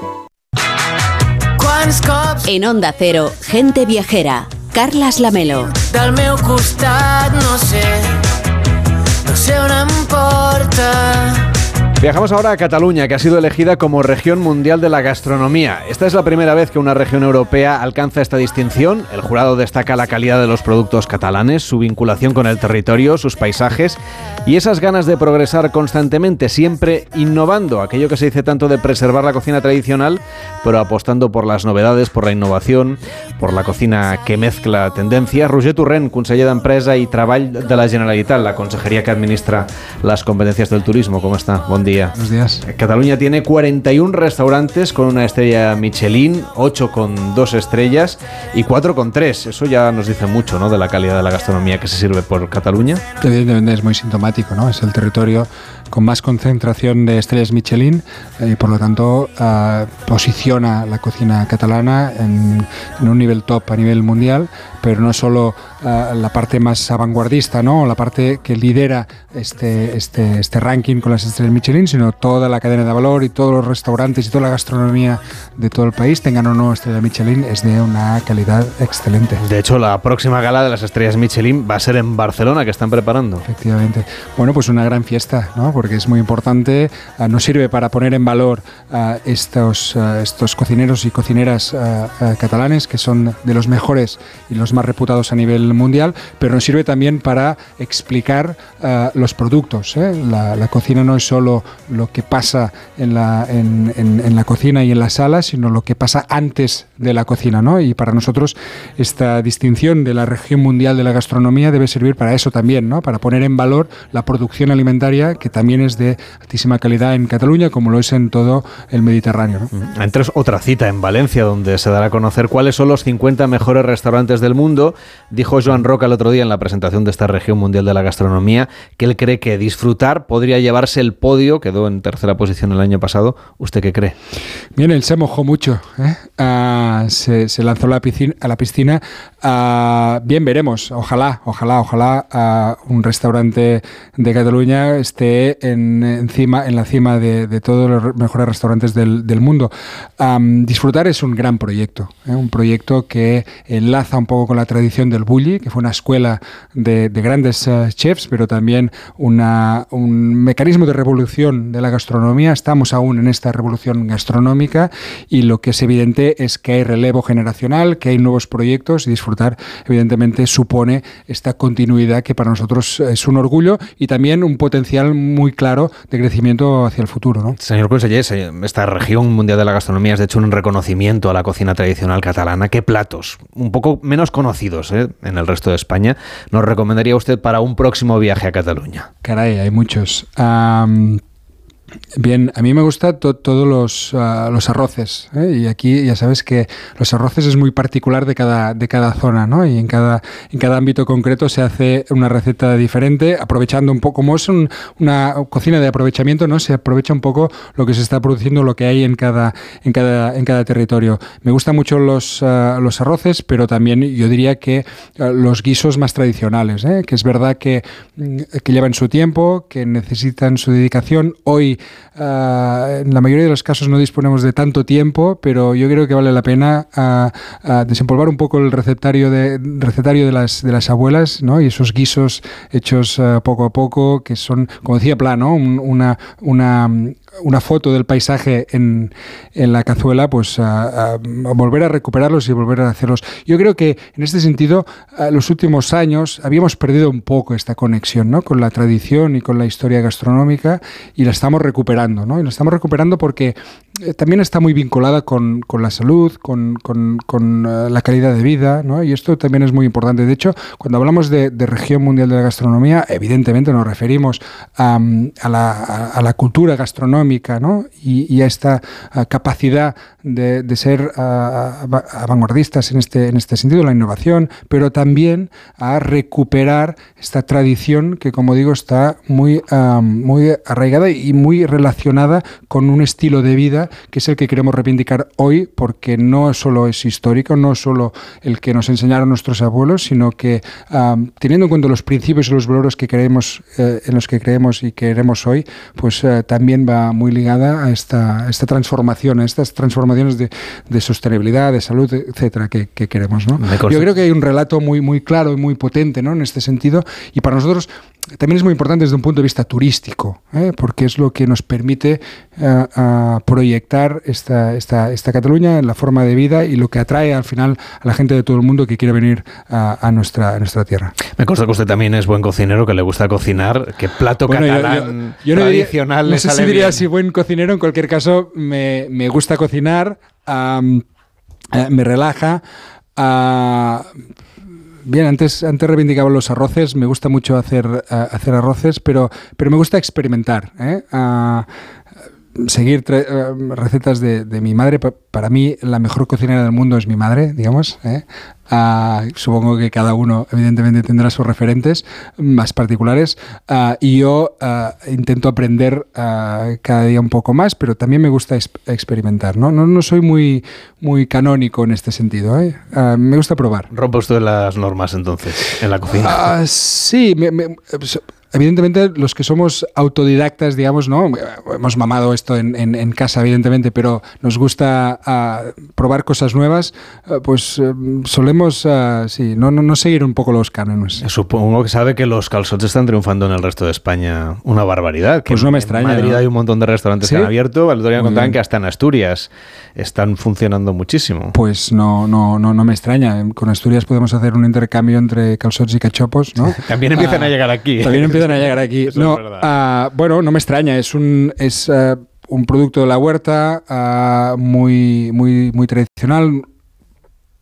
S2: En Onda Cero, Gente Viajera, Carlas Lamelo.
S19: Del meu costat, no sé, no sé on em porta.
S1: Viajamos ahora a Cataluña, que ha sido elegida como región mundial de la gastronomía. Esta es la primera vez que una región europea alcanza esta distinción. El jurado destaca la calidad de los productos catalanes, su vinculación con el territorio, sus paisajes y esas ganas de progresar constantemente, siempre innovando, aquello que se dice tanto de preservar la cocina tradicional, pero apostando por las novedades, por la innovación, por la cocina que mezcla tendencias. Roger Turren, conseller d'Empresa y Treball de la Generalitat, la consejería que administra las competencias del turismo. ¿Cómo está? Buen día.
S20: Buenos días.
S1: Cataluña tiene 41 restaurantes con una estrella Michelin, 8 con 2 estrellas y 4 con 3. Eso ya nos dice mucho ¿no? de la calidad de la gastronomía que se sirve por Cataluña.
S20: Evidentemente es muy sintomático, ¿no? Es el territorio con más concentración de estrellas Michelin y por lo tanto uh, posiciona la cocina catalana en, en, un nivel top a nivel mundial, pero no solo uh, la parte más vanguardista, ¿no? la parte que lidera este, este, este ranking con las estrellas Michelin, sino toda la cadena de valor y todos los restaurantes y toda la gastronomía de todo el país, tengan o no estrella Michelin, es de una calidad excelente.
S1: De hecho, la próxima gala de las estrellas Michelin va a ser en Barcelona, que están preparando.
S20: Efectivamente. Bueno, pues una gran fiesta, ¿no? Porque es muy importante, ah, nos sirve para poner en valor a estos, ah, estos cocineros y cocineras catalanes, que son de los mejores y los más reputados a nivel mundial, pero nos sirve también para explicar los productos. ¿eh? La, la cocina no es solo lo que pasa en la, en, en- en la cocina y en la sala, sino lo que pasa antes de la cocina. ¿no? Y para nosotros esta distinción de la región mundial de la gastronomía debe servir para eso también, ¿no? para poner en valor la producción alimentaria, que también es de altísima calidad en Cataluña, como lo es en todo el Mediterráneo. ¿no?
S1: Entre otra cita en Valencia, donde se dará a conocer cuáles son los 50 mejores restaurantes del mundo. Dijo Joan Roca el otro día en la presentación de esta región mundial de la gastronomía que él cree que disfrutar podría llevarse el podio, quedó en tercera posición el año pasado. ¿Usted qué cree?
S20: Bien, él se mojó mucho, ¿eh? Ah, se, se lanzó a la piscina. A la piscina. Ah, bien, veremos. Ojalá, ojalá, ojalá ah, un restaurante de Cataluña esté en, encima, en la cima de, de todos los mejores restaurantes del, del mundo. Am, disfrutar es un gran proyecto, ¿eh? un proyecto que enlaza un poco con la tradición del bulli, que fue una escuela de, de grandes eh, chefs, pero también una- un mecanismo de revolución de la gastronomía. Estamos aún en esta revolución gastronómica y lo que es evidente es que hay relevo generacional, que hay nuevos proyectos y disfrutar evidentemente supone esta continuidad que para nosotros es un orgullo y también un potencial muy claro de crecimiento hacia el futuro. ¿no?
S1: Señor conseller, se- esta región mundial de la gastronomía es de hecho un reconocimiento a la cocina tradicional catalana. ¿Qué platos, un poco menos conocidos ¿eh? en el resto de España, nos recomendaría usted para un próximo viaje a Cataluña?
S20: Caray, hay muchos. Bien, a mí me gusta todos los, ah, los arroces. ¿eh? Y aquí ya sabes que los arroces es muy particular de cada, de cada zona, ¿no? Y en cada, en cada ámbito concreto se hace una receta diferente, aprovechando un poco, como es un- una cocina de aprovechamiento, ¿no? Se aprovecha un poco lo que se está produciendo, lo que hay en cada, en cada, en cada territorio. Me gustan mucho los, ah, los arroces, pero también yo diría que ah, los guisos más tradicionales, ¿eh? que es verdad que, mm, que llevan su tiempo, que necesitan su dedicación. Hoy, ah, en la mayoría de los casos, no disponemos de tanto tiempo, pero yo creo que vale la pena ah, ah, desempolvar un poco el recetario de, de, las, de las abuelas ¿no? y esos guisos hechos poco a poco, que son, como decía Plano, un- una, una, una foto del paisaje en, en la cazuela, pues a, a- volver a recuperarlos y volver a hacerlos. Yo creo que en este sentido, los últimos años habíamos perdido un poco esta conexión ¿no? con la tradición y con la historia gastronómica y la estamos recuperando. ¿no? Y la estamos recuperando porque eh, también está muy vinculada con, con la salud, con, con- con, eh, la calidad de vida, ¿no? y esto también es muy importante. De hecho, cuando hablamos de, de región mundial de la gastronomía, evidentemente nos referimos a, la, a- la cultura gastronómica ¿no? y, a esta capacidad de, de ser vanguardistas en este, en este sentido, la innovación, pero también a recuperar esta tradición que, como digo, está muy, ah, muy arraigada y muy relacionada con un estilo de vida que es el que queremos reivindicar hoy, porque no solo es histórico, no solo el que nos enseñaron nuestros abuelos, sino que teniendo en cuenta los principios y los valores que creemos, eh, en los que creemos y queremos hoy, pues eh, también va muy ligada a esta, esta transformación, a estas transformaciones de, de sostenibilidad, de salud, etcétera, que, que queremos. ¿no? Yo creo que hay un relato muy, muy claro y muy potente ¿no? en este sentido, y para nosotros también es muy importante desde un punto de vista turístico, ¿eh? porque es lo que nos permite eh, proyectar esta, esta, esta Cataluña en la forma de vida y lo que atrae al final a la gente de todo el mundo que quiere venir a, a nuestra, a nuestra tierra.
S1: Me consta que usted también es buen cocinero, que le gusta cocinar, que plato
S20: Bueno,
S1: catalán
S20: yo- yo no diría- sé si diría
S1: bien.
S20: si buen cocinero, en cualquier caso me, me gusta cocinar, eh, me relaja. ah, Bien, antes, antes reivindicaba los arroces, me gusta mucho hacer, ah, hacer arroces, pero, pero me gusta experimentar. ¿eh? Ah, seguir eh, recetas de, de mi madre. Pa- Para mí, la mejor cocinera del mundo es mi madre, digamos. ¿eh? Ah, supongo que cada uno, evidentemente, tendrá sus referentes más particulares. Ah, y yo ah, intento aprender cada día un poco más, pero también me gusta ex- experimentar. ¿no? No, no soy muy, muy canónico en este sentido. ¿eh? Me gusta probar.
S1: Rompe usted las normas entonces en la cocina.
S20: Sí, me- me- evidentemente los que somos autodidactas, digamos, ¿no? Hemos mamado esto en, en- en casa, evidentemente, pero nos gusta ah, probar cosas nuevas, ah, pues eh, solemos, ah, sí, no, no, no seguir un poco los cánones.
S1: Supongo que sabe que los calzots están triunfando en el resto de España una barbaridad. Que
S20: Pues no me
S1: en
S20: extraña,
S1: Madrid
S20: ¿no?
S1: hay un montón de restaurantes
S20: ¿Sí?
S1: que han abierto. El otro día me
S20: Muy
S1: contaban que hasta en Asturias están funcionando muchísimo.
S20: Pues no, no, no, no me extraña. Con Asturias podemos hacer un intercambio entre calzots y cachopos, ¿no?
S1: También empiezan
S20: Ah,
S1: a llegar aquí.
S20: También empiezan a llegar aquí.
S1: Eso
S20: no, ah, bueno, no me extraña. Es un es ah, un producto de la huerta ah, muy muy muy tradicional.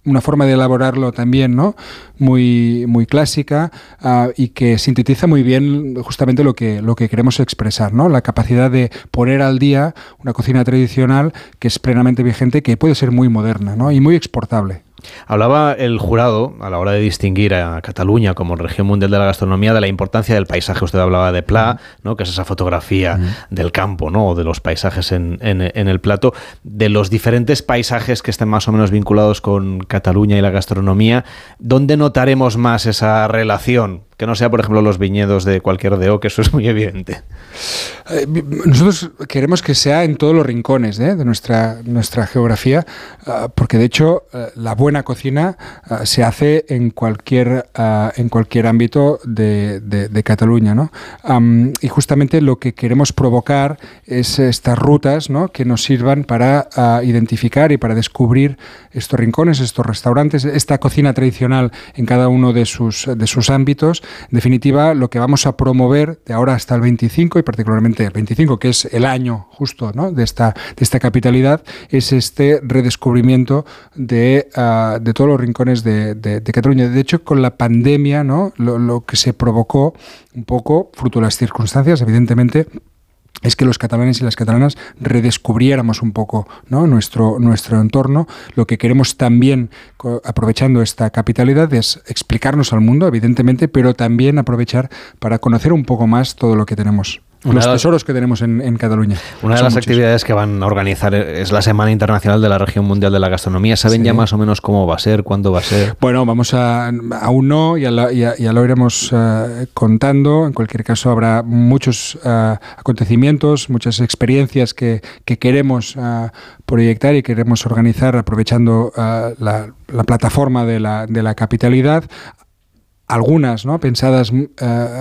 S20: Una forma de elaborarlo también, ¿no? Muy, muy clásica ah, y que sintetiza muy bien justamente lo que, lo que queremos expresar, ¿no? La capacidad de poner al día una cocina tradicional que es plenamente vigente, que puede ser muy moderna, ¿no? Y muy exportable.
S1: Hablaba el jurado, a la hora de distinguir a Cataluña como región mundial de la gastronomía, de la importancia del paisaje. Usted hablaba de Pla, ¿no? que es esa fotografía del campo, ¿no? o de los paisajes en, en- en el plato, de los diferentes paisajes que estén más o menos vinculados con Cataluña y la gastronomía. ¿Dónde notaremos más esa relación? Que no sea, por ejemplo, los viñedos de cualquier DO, que eso es muy evidente.
S20: Eh, nosotros queremos que sea en todos los rincones ¿eh? de nuestra, nuestra geografía, ah, porque de hecho eh, la buena cocina ah, se hace en cualquier, ah, en cualquier ámbito de, Cataluña. ¿no? Y justamente lo que queremos provocar es estas rutas ¿no? que nos sirvan para identificar y para descubrir estos rincones, estos restaurantes, esta cocina tradicional en cada uno de sus, de sus ámbitos. En definitiva, lo que vamos a promover de ahora hasta el 25 y particularmente el 25, que es el año justo ¿no? de, esta, de esta capitalidad, es este redescubrimiento de, ah, de todos los rincones de, de- de Cataluña. De hecho, con la pandemia, ¿no? lo, lo que se provocó un poco, fruto de las circunstancias, evidentemente, es que los catalanes y las catalanas redescubriéramos un poco ¿no? nuestro, nuestro entorno. Lo que queremos también, aprovechando esta capitalidad, es explicarnos al mundo, evidentemente, pero también aprovechar para conocer un poco más todo lo que tenemos.
S1: Una
S20: los tesoros que tenemos en, en Cataluña.
S1: Una de las
S20: muchos.
S1: actividades que van a organizar es la Semana Internacional de la Región Mundial de la Gastronomía. ¿Saben
S20: Sí.
S1: ya más o menos cómo va a ser, cuándo va a ser?
S20: Bueno, vamos a. Aún no, ya, la- ya- ya lo iremos eh, contando. En cualquier caso, habrá muchos eh, acontecimientos, muchas experiencias que, que queremos eh, proyectar y queremos organizar aprovechando la, la plataforma de la, de la capitalidad. Algunas ¿no? pensadas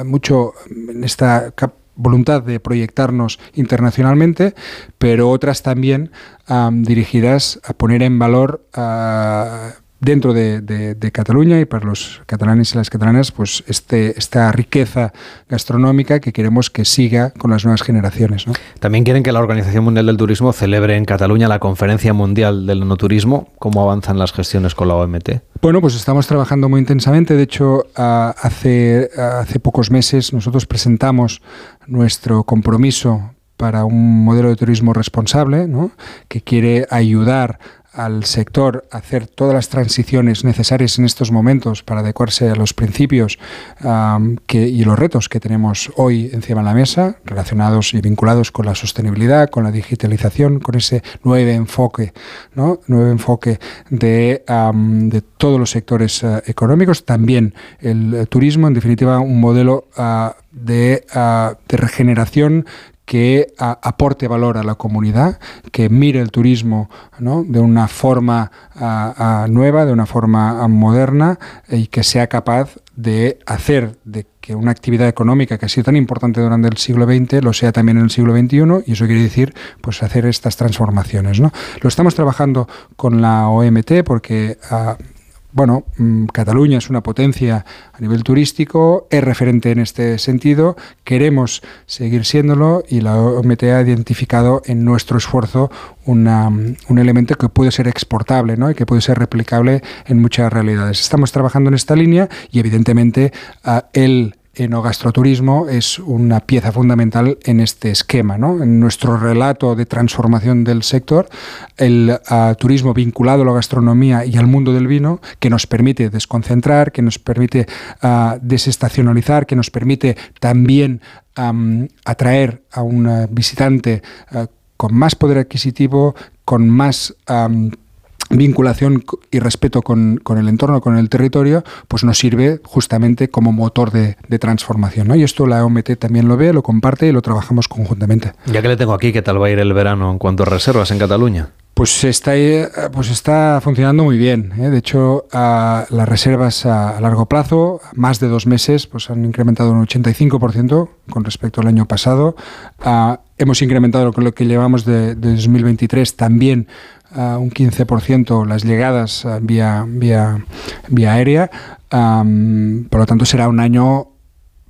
S20: mucho en esta cap- voluntad de proyectarnos internacionalmente, pero otras también am, dirigidas a poner en valor ah, dentro de, de- de Cataluña y para los catalanes y las catalanas, pues este, esta riqueza gastronómica que queremos que siga con las nuevas generaciones. ¿no?
S1: También quieren que la Organización Mundial del Turismo celebre en Cataluña la Conferencia Mundial del No-Turismo. ¿Cómo avanzan las gestiones con la OMT?
S20: Bueno, pues estamos trabajando muy intensamente. De hecho, ah, hace, ah, hace pocos meses nosotros presentamos nuestro compromiso para un modelo de turismo responsable, ¿no? que quiere ayudar al sector hacer todas las transiciones necesarias en estos momentos para adecuarse a los principios y los retos que tenemos hoy encima de la mesa, relacionados y vinculados con la sostenibilidad, con la digitalización, con ese nuevo enfoque, ¿no? nuevo enfoque de, de todos los sectores eh, económicos, también el turismo, en definitiva, un modelo ah, de, ah, de regeneración que a- aporte valor a la comunidad, que mire el turismo ¿no? de una forma ah, ah, nueva, de una forma moderna y que sea capaz de hacer de que una actividad económica que ha sido tan importante durante el siglo XX lo sea también en el siglo XXI y eso quiere decir pues hacer estas transformaciones. ¿no? Lo estamos trabajando con la OMT porque ah, bueno, mm, Cataluña es una potencia a nivel turístico, es referente en este sentido, queremos seguir siéndolo y la OMT ha identificado en nuestro esfuerzo una, mm, un elemento que puede ser exportable ¿no? y que puede ser replicable en muchas realidades. Estamos trabajando en esta línea y evidentemente el enogastroturismo es una pieza fundamental en este esquema, ¿no? En nuestro relato de transformación del sector, el ah, turismo vinculado a la gastronomía y al mundo del vino, que nos permite desconcentrar, que nos permite ah, desestacionalizar, que nos permite también am, atraer a un ah, visitante con más poder adquisitivo, con más vinculación y respeto con, el entorno, con el territorio, pues nos sirve justamente como motor de, transformación. ¿no? Y esto la OMT también lo ve, lo comparte y lo trabajamos conjuntamente.
S1: Ya que le tengo aquí, ¿qué tal va a ir el verano en cuanto a reservas en Cataluña?
S20: Pues está, pues está funcionando muy bien. ¿eh? De hecho, las reservas a, largo plazo, más de dos meses, pues han incrementado un 85% con respecto al año pasado. hemos incrementado lo que, llevamos de, de 2023 también un 15% las llegadas vía, vía, vía aérea. por lo tanto, será un año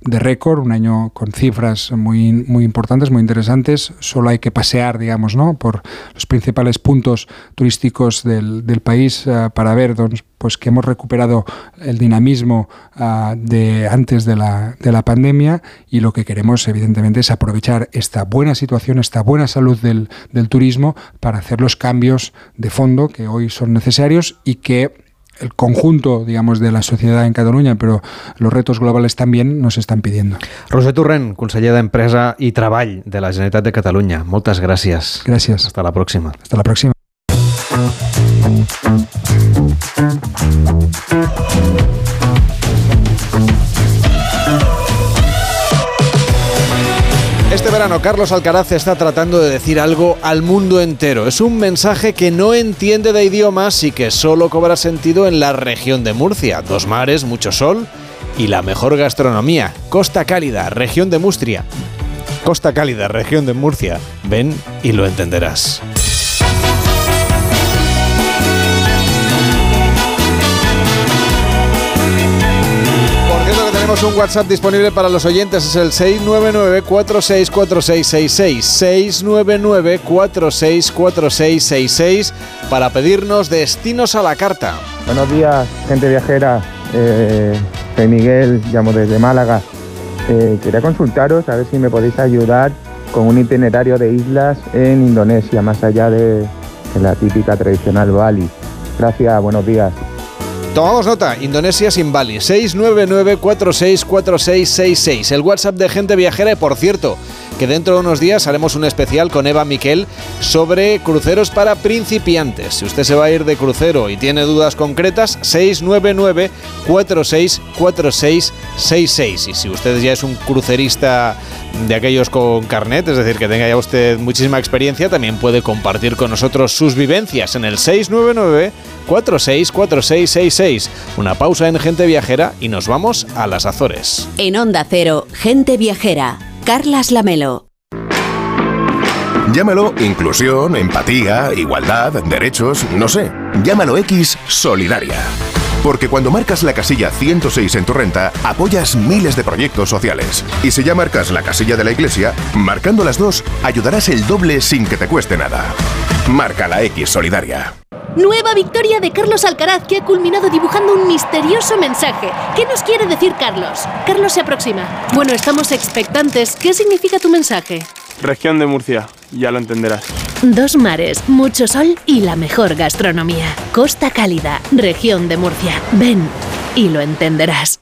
S20: de récord, un año con cifras muy, muy importantes, muy interesantes. Solo hay que pasear, digamos, ¿no? por los principales puntos turísticos del, del país uh, para ver pues, que hemos recuperado el dinamismo uh, de antes de la, de la pandemia y lo que queremos, evidentemente, es aprovechar esta buena situación, esta buena salud del, del turismo para hacer los cambios de fondo que hoy son necesarios y que el conjunto, digamos, de la sociedad en Cataluña, pero los retos globales también nos están pidiendo.
S1: Roser Torrent, consellera d'Empresa i Treball de la Generalitat de Catalunya. Moltes gràcies.
S20: Gràcies.
S1: Hasta la próxima.
S20: Hasta la próxima.
S1: Carlos Alcaraz está tratando de decir algo al mundo entero. Es un mensaje que no entiende de idiomas y que solo cobra sentido en la región de Murcia. Dos mares, mucho sol y la mejor gastronomía. Costa Cálida, región de Mustria. Costa Cálida, región de Murcia. Ven y lo entenderás. Tenemos un WhatsApp disponible para los oyentes, es el 699-464666. 699-464666 para pedirnos destinos a la carta.
S21: Buenos días, gente viajera. Eh, soy Miguel, llamo desde Málaga. Eh, quería consultaros a ver si me podéis ayudar con un itinerario de islas en Indonesia, más allá de, de la típica tradicional Bali. Gracias, buenos días.
S1: Tomamos nota, Indonesia sin Bali, 699464666, el WhatsApp de gente viajera y por cierto, que dentro de unos días haremos un especial con Eva Miquel sobre cruceros para principiantes. Si usted se va a ir de crucero y tiene dudas concretas, 699464666. Y si usted ya es un crucerista de aquellos con carnet, es decir, que tenga ya usted muchísima experiencia, también puede compartir con nosotros sus vivencias en el 699 464666. Una pausa en Gente Viajera y nos vamos a las Azores.
S2: En Onda Cero, Gente Viajera, Carlas Lamelo.
S22: Llámalo inclusión, empatía, igualdad, derechos, no sé. Llámalo X Solidaria. Porque cuando marcas la casilla 106 en tu renta, apoyas miles de proyectos sociales. Y si ya marcas la casilla de la iglesia, marcando las dos, ayudarás el doble sin que te cueste nada. Marca la X Solidaria.
S23: Nueva victoria de Carlos Alcaraz que ha culminado dibujando un misterioso mensaje. ¿Qué nos quiere decir Carlos? Carlos se aproxima. Bueno, estamos expectantes. ¿Qué significa tu mensaje?
S24: Región de Murcia, ya lo entenderás.
S23: Dos mares, mucho sol y la mejor gastronomía. Costa Cálida, región de Murcia. Ven y lo entenderás.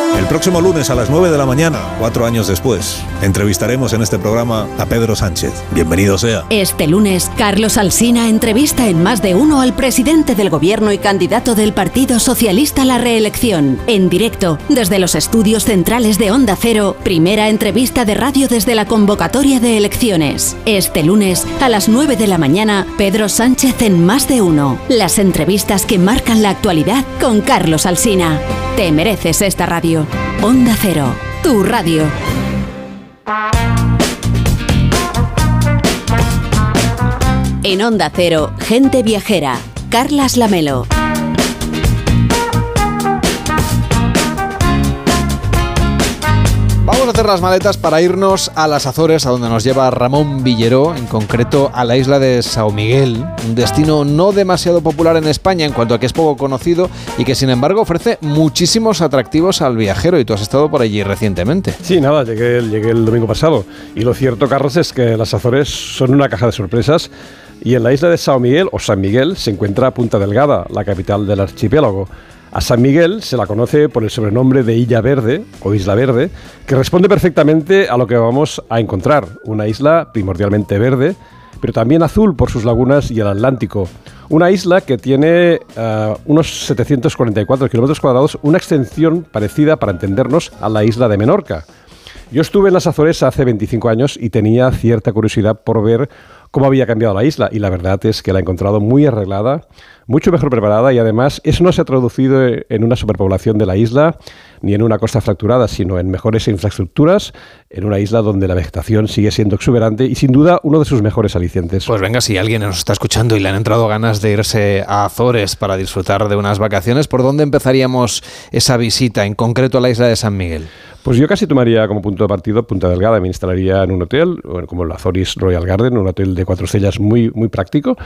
S25: Próximo lunes a las 9 de la mañana, cuatro años después, entrevistaremos en este programa a Pedro Sánchez. Bienvenido sea.
S2: Este lunes, Carlos Alsina entrevista en más de uno al presidente del gobierno y candidato del Partido Socialista a la reelección. En directo, desde los estudios centrales de Onda Cero, primera entrevista de radio desde la convocatoria de elecciones. Este lunes, a las 9 de la mañana, Pedro Sánchez en más de uno. Las entrevistas que marcan la actualidad con Carlos Alsina. Te mereces esta radio. Onda Cero, tu radio. En Onda Cero, gente viajera. Carlas Lamelo.
S1: Hacer las maletas para irnos a las Azores, a donde nos lleva Ramón Villeró, en concreto a la isla de Sao Miguel, un destino no demasiado popular en España en cuanto a que es poco conocido y que sin embargo ofrece muchísimos atractivos al viajero y tú has estado por allí recientemente.
S26: Sí, nada, llegué, llegué el domingo pasado y lo cierto, Carlos, es que las Azores son una caja de sorpresas y en la isla de Sao Miguel o San Miguel se encuentra Punta Delgada, la capital del archipiélago. A San Miguel se la conoce por el sobrenombre de Isla Verde o Isla Verde, que responde perfectamente a lo que vamos a encontrar, una isla primordialmente verde, pero también azul por sus lagunas y el Atlántico. Una isla que tiene eh, unos 744 kilómetros cuadrados, una extensión parecida, para entendernos, a la isla de Menorca. Yo estuve en las Azores hace 25 años y tenía cierta curiosidad por ver cómo había cambiado la isla y la verdad es que la he encontrado muy arreglada, mucho mejor preparada y además eso no se ha traducido en una superpoblación de la isla ni en una costa fracturada, sino en mejores infraestructuras, en una isla donde la vegetación sigue siendo exuberante y sin duda uno de sus mejores alicientes.
S1: Pues venga, si alguien nos está escuchando y le han entrado ganas de irse a Azores para disfrutar de unas vacaciones, ¿por dónde empezaríamos esa visita, en concreto a la isla de San Miguel?
S26: Pues yo casi tomaría como punto de partido Punta Delgada. Me instalaría en un hotel, como el Azoris Royal Garden, un hotel de cuatro estrellas muy, muy práctico,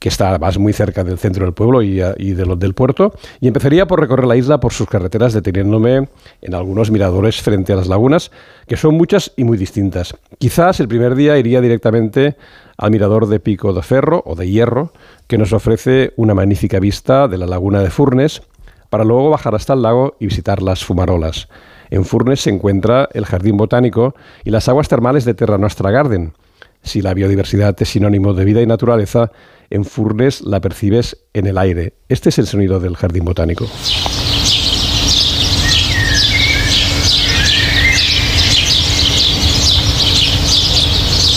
S26: que está además muy cerca del centro del pueblo y, de del puerto. Y empezaría por recorrer la isla por sus carreteras, deteniéndome en algunos miradores frente a las lagunas, que son muchas y muy distintas. Quizás el primer día iría directamente al mirador de Pico de Ferro o de Hierro, que nos ofrece una magnífica vista de la laguna de Furnes, para luego bajar hasta el lago y visitar las fumarolas. En Furnes se encuentra el Jardín Botánico y las aguas termales de Terra Nostra Garden. Si la biodiversidad es sinónimo de vida y naturaleza, en Furnes la percibes en el aire. Este es el sonido del Jardín Botánico.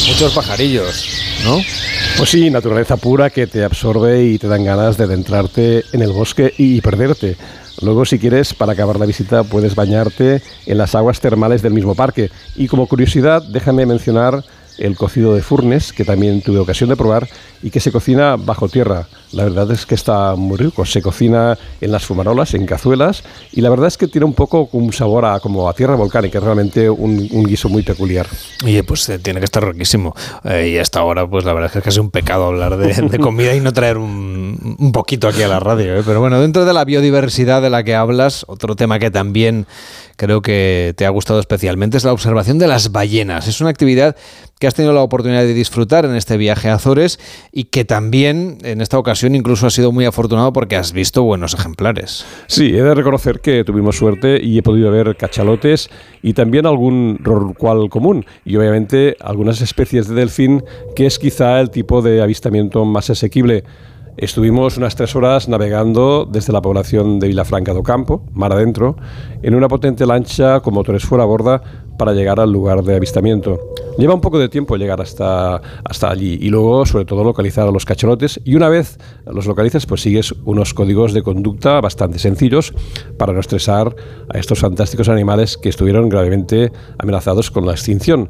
S1: Muchos pajarillos, ¿no?
S26: Pues sí, naturaleza pura que te absorbe y te dan ganas de adentrarte en el bosque y perderte. Luego, si quieres, para acabar la visita, puedes bañarte en las aguas termales del mismo parque. Y como curiosidad, déjame mencionar el cocido de Furnes, que también tuve ocasión de probar, y que se cocina bajo tierra. La verdad es que está muy rico. Se cocina en las fumarolas, en cazuelas, y la verdad es que tiene un poco un sabor a, como a tierra volcánica, es realmente un, guiso muy peculiar.
S1: Oye, pues eh, tiene que estar riquísimo. Eh, y hasta ahora, pues la verdad es que es casi un pecado hablar de, comida y no traer un, un, poquito aquí a la radio. ¿eh? Pero bueno, dentro de la biodiversidad de la que hablas, otro tema que también creo que te ha gustado especialmente es la observación de las ballenas. Es una actividad que has tenido la oportunidad de disfrutar en este viaje a Azores y que también en esta ocasión incluso has sido muy afortunado porque has visto buenos ejemplares.
S26: Sí, he de reconocer que tuvimos suerte y he podido ver cachalotes y también algún rorcual común y obviamente algunas especies de delfín que es quizá el tipo de avistamiento más asequible. Estuvimos unas tres horas navegando desde la población de Vilafranca do Campo, mar adentro, en una potente lancha con motores fuera a borda para llegar al lugar de avistamiento. Lleva un poco de tiempo llegar hasta, hasta allí y luego, sobre todo, localizar a los cachalotes. Y una vez los localizas, pues sigues unos códigos de conducta bastante sencillos para no estresar a estos fantásticos animales que estuvieron gravemente amenazados con la extinción.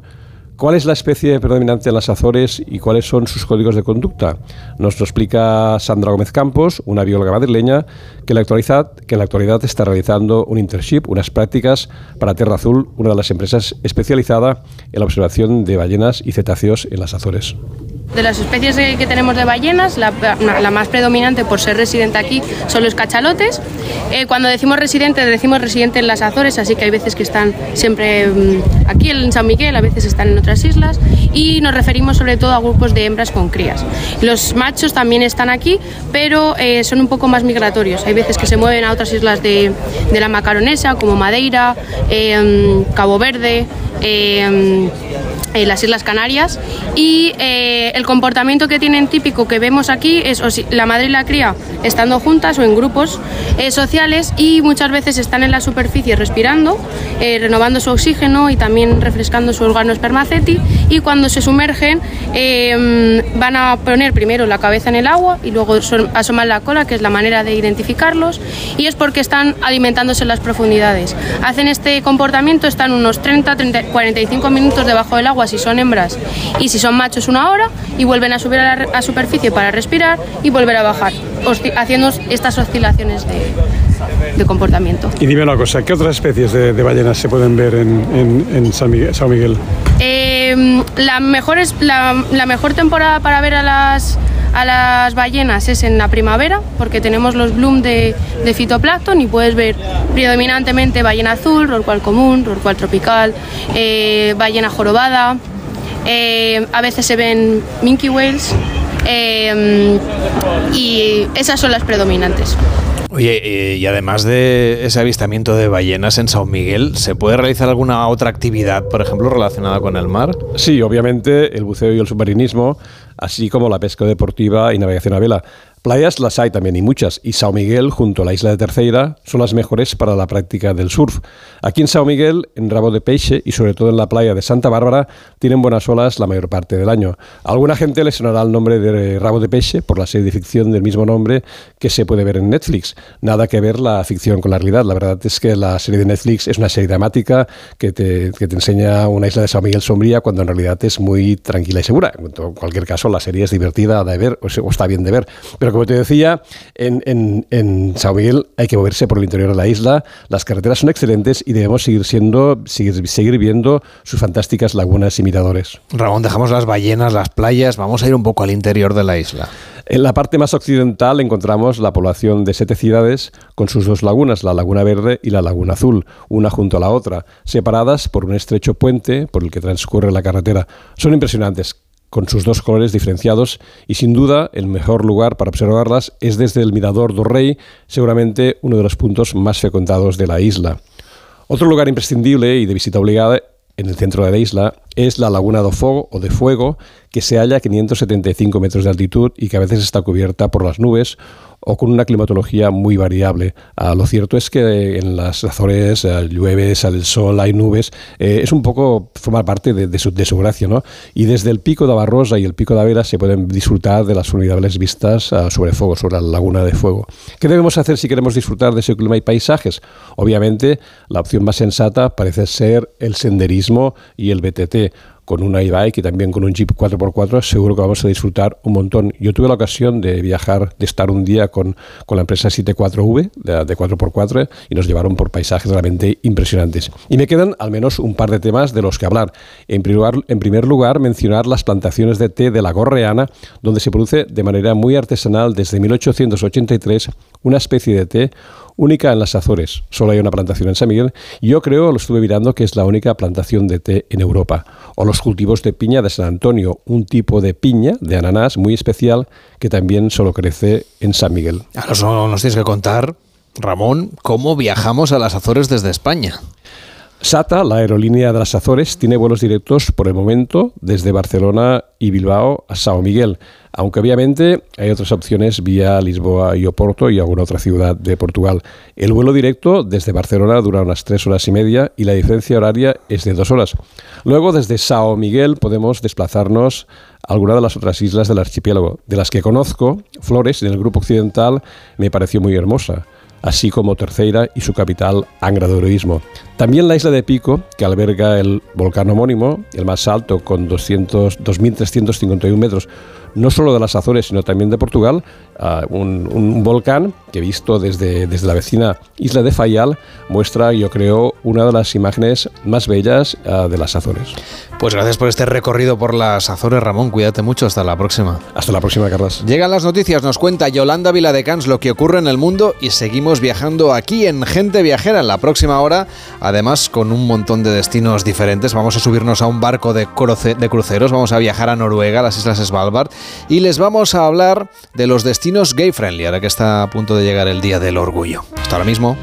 S26: ¿Cuál es la especie predominante en las Azores y cuáles son sus códigos de conducta? Nos lo explica Sandra Gómez Campos, una bióloga madrileña que en la actualidad, está realizando un internship, unas prácticas para Tierra Azul, una de las empresas especializada en la observación de ballenas y cetáceos en las Azores.
S27: De las especies que tenemos de ballenas, la, más predominante por ser residente aquí son los cachalotes. Eh, cuando decimos residente, decimos residente en las Azores, así que hay veces que están siempre mm, aquí en San Miguel, a veces están en otras islas. Y nos referimos sobre todo a grupos de hembras con crías. Los machos también están aquí, pero eh, son un poco más migratorios. Hay veces que se mueven a otras islas de, la Macaronesa, como Madeira, eh, Cabo Verde en las Islas Canarias y eh, el comportamiento que tienen típico que vemos aquí es la madre y la cría estando juntas o en grupos eh, sociales y muchas veces están en la superficie respirando, eh, renovando su oxígeno y también refrescando su órgano espermaceti y cuando se sumergen van a poner primero la cabeza en el agua y luego asoman la cola, que es la manera de identificarlos y es porque están alimentándose en las profundidades. Hacen este comportamiento, están unos 30, 30 45 minutos debajo del agua si son hembras y si son machos una hora y vuelven a subir a la superficie para respirar y volver a bajar, haciendo estas oscilaciones de, de comportamiento.
S26: Y dime una cosa, ¿qué otras especies de, de ballenas se pueden ver en, en, en San Miguel?
S27: Eh, la, mejor es, la, la mejor temporada para ver a las, a las ballenas es en la primavera, porque tenemos los bloom de, de fitoplancton y puedes ver predominantemente ballena azul, rorcual común, rorcual tropical, eh, ballena jorobada, eh, a veces se ven minke whales eh, y esas son las predominantes.
S1: Oye, eh, y además de ese avistamiento de ballenas en Sao Miguel, ¿se puede realizar alguna otra actividad, por ejemplo, relacionada con el mar?
S26: Sí, obviamente el buceo y el submarinismo, así como la pesca deportiva y navegación a vela. Playas las hay también y muchas, y Sao Miguel, junto a la isla de Terceira, son las mejores para la práctica del surf. Aquí en Sao Miguel, en Rabo de Peixe y sobre todo en la playa de Santa Bárbara, tienen buenas olas la mayor parte del año. A alguna gente le sonará el nombre de Rabo de Peixe por la serie de ficción del mismo nombre que se puede ver en Netflix. Nada que ver la ficción con la realidad. La verdad es que la serie de Netflix es una serie dramática que te, que te enseña una isla de Sao Miguel sombría cuando en realidad es muy tranquila y segura. En cualquier caso, la serie es divertida de ver o, está bien de ver. Pero como te decía, en, en, en Sao Miguel hay que moverse por el interior de la isla, las carreteras son excelentes y debemos seguir siendo, seguir, seguir viendo sus fantásticas lagunas y miradores.
S1: Ramón, dejamos las ballenas, las playas, vamos a ir un poco al interior de la isla.
S26: En la parte más occidental encontramos la población de siete ciudades con sus dos lagunas, la Laguna Verde y la Laguna Azul, una junto a la otra, separadas por un estrecho puente por el que transcurre la carretera. Son impresionantes con sus dos colores diferenciados y sin duda el mejor lugar para observarlas es desde el Mirador do Rey, seguramente uno de los puntos más fecundados de la isla. Otro lugar imprescindible y de visita obligada en el centro de la isla es la Laguna do Fogo o de Fuego, que se halla a 575 metros de altitud y que a veces está cubierta por las nubes o con una climatología muy variable. Ah, lo cierto es que en las Azores eh, llueve, sale el sol, hay nubes, eh, es un poco, forma parte de, su, gracia, ¿no? Y desde el pico de Barrosa y el pico de Avera se pueden disfrutar de las formidables vistas uh, sobre fuego, sobre la laguna de fuego. ¿Qué debemos hacer si queremos disfrutar de ese clima y paisajes? Obviamente, la opción más sensata parece ser el senderismo y el BTT con una e-bike y también con un Jeep 4x4, seguro que vamos a disfrutar un montón. Yo tuve la ocasión de viajar, de estar un día con, con la empresa 74V de, de 4x4 y nos llevaron por paisajes realmente impresionantes. Y me quedan al menos un par de temas de los que hablar. En primer, lugar, en primer lugar, mencionar las plantaciones de té de la Gorreana, donde se produce de manera muy artesanal desde 1883 una especie de té única en las Azores. Solo hay una plantación en San Miguel. Yo creo, lo estuve mirando, que es la única plantación de té en Europa. O los cultivos de piña de San Antonio, un tipo de piña de ananás muy especial que también solo crece en San Miguel.
S1: Ahora nos tienes que contar, Ramón, cómo viajamos a las Azores desde España.
S26: SATA, la aerolínea de las Azores, tiene vuelos directos por el momento desde Barcelona y Bilbao a Sao Miguel, aunque obviamente hay otras opciones vía Lisboa y Oporto y alguna otra ciudad de Portugal. El vuelo directo desde Barcelona dura unas tres horas y media y la diferencia horaria es de dos horas. Luego desde Sao Miguel podemos desplazarnos a alguna de las otras islas del archipiélago, de las que conozco, Flores, en el grupo occidental, me pareció muy hermosa así como Terceira y su capital, Angra de Heroísmo. También la isla de Pico, que alberga el volcán homónimo, el más alto con 2.351 metros, no solo de las Azores, sino también de Portugal, uh, un, un, volcán que visto desde, desde la vecina isla de Fayal muestra, yo creo, una de las imágenes más bellas uh, de las Azores.
S1: Pues gracias por este recorrido por las Azores, Ramón. Cuídate mucho. Hasta la próxima.
S26: Hasta la próxima, Carlos.
S1: Llegan las noticias. Nos cuenta Yolanda Viladecans lo que ocurre en el mundo y seguimos viajando aquí en Gente Viajera en la próxima hora. Además, con un montón de destinos diferentes. Vamos a subirnos a un barco de, cruce de cruceros. Vamos a viajar a Noruega, a las Islas Svalbard. Y les vamos a hablar de los destinos gay friendly, ahora que está a punto de llegar el Día del Orgullo. Hasta ahora mismo.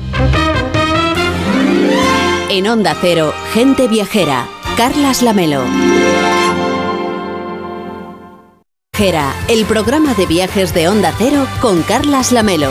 S2: En Onda Cero, Gente Viajera. Carlas Lamelo. Viajera, el programa de viajes de Onda Cero con Carlas Lamelo.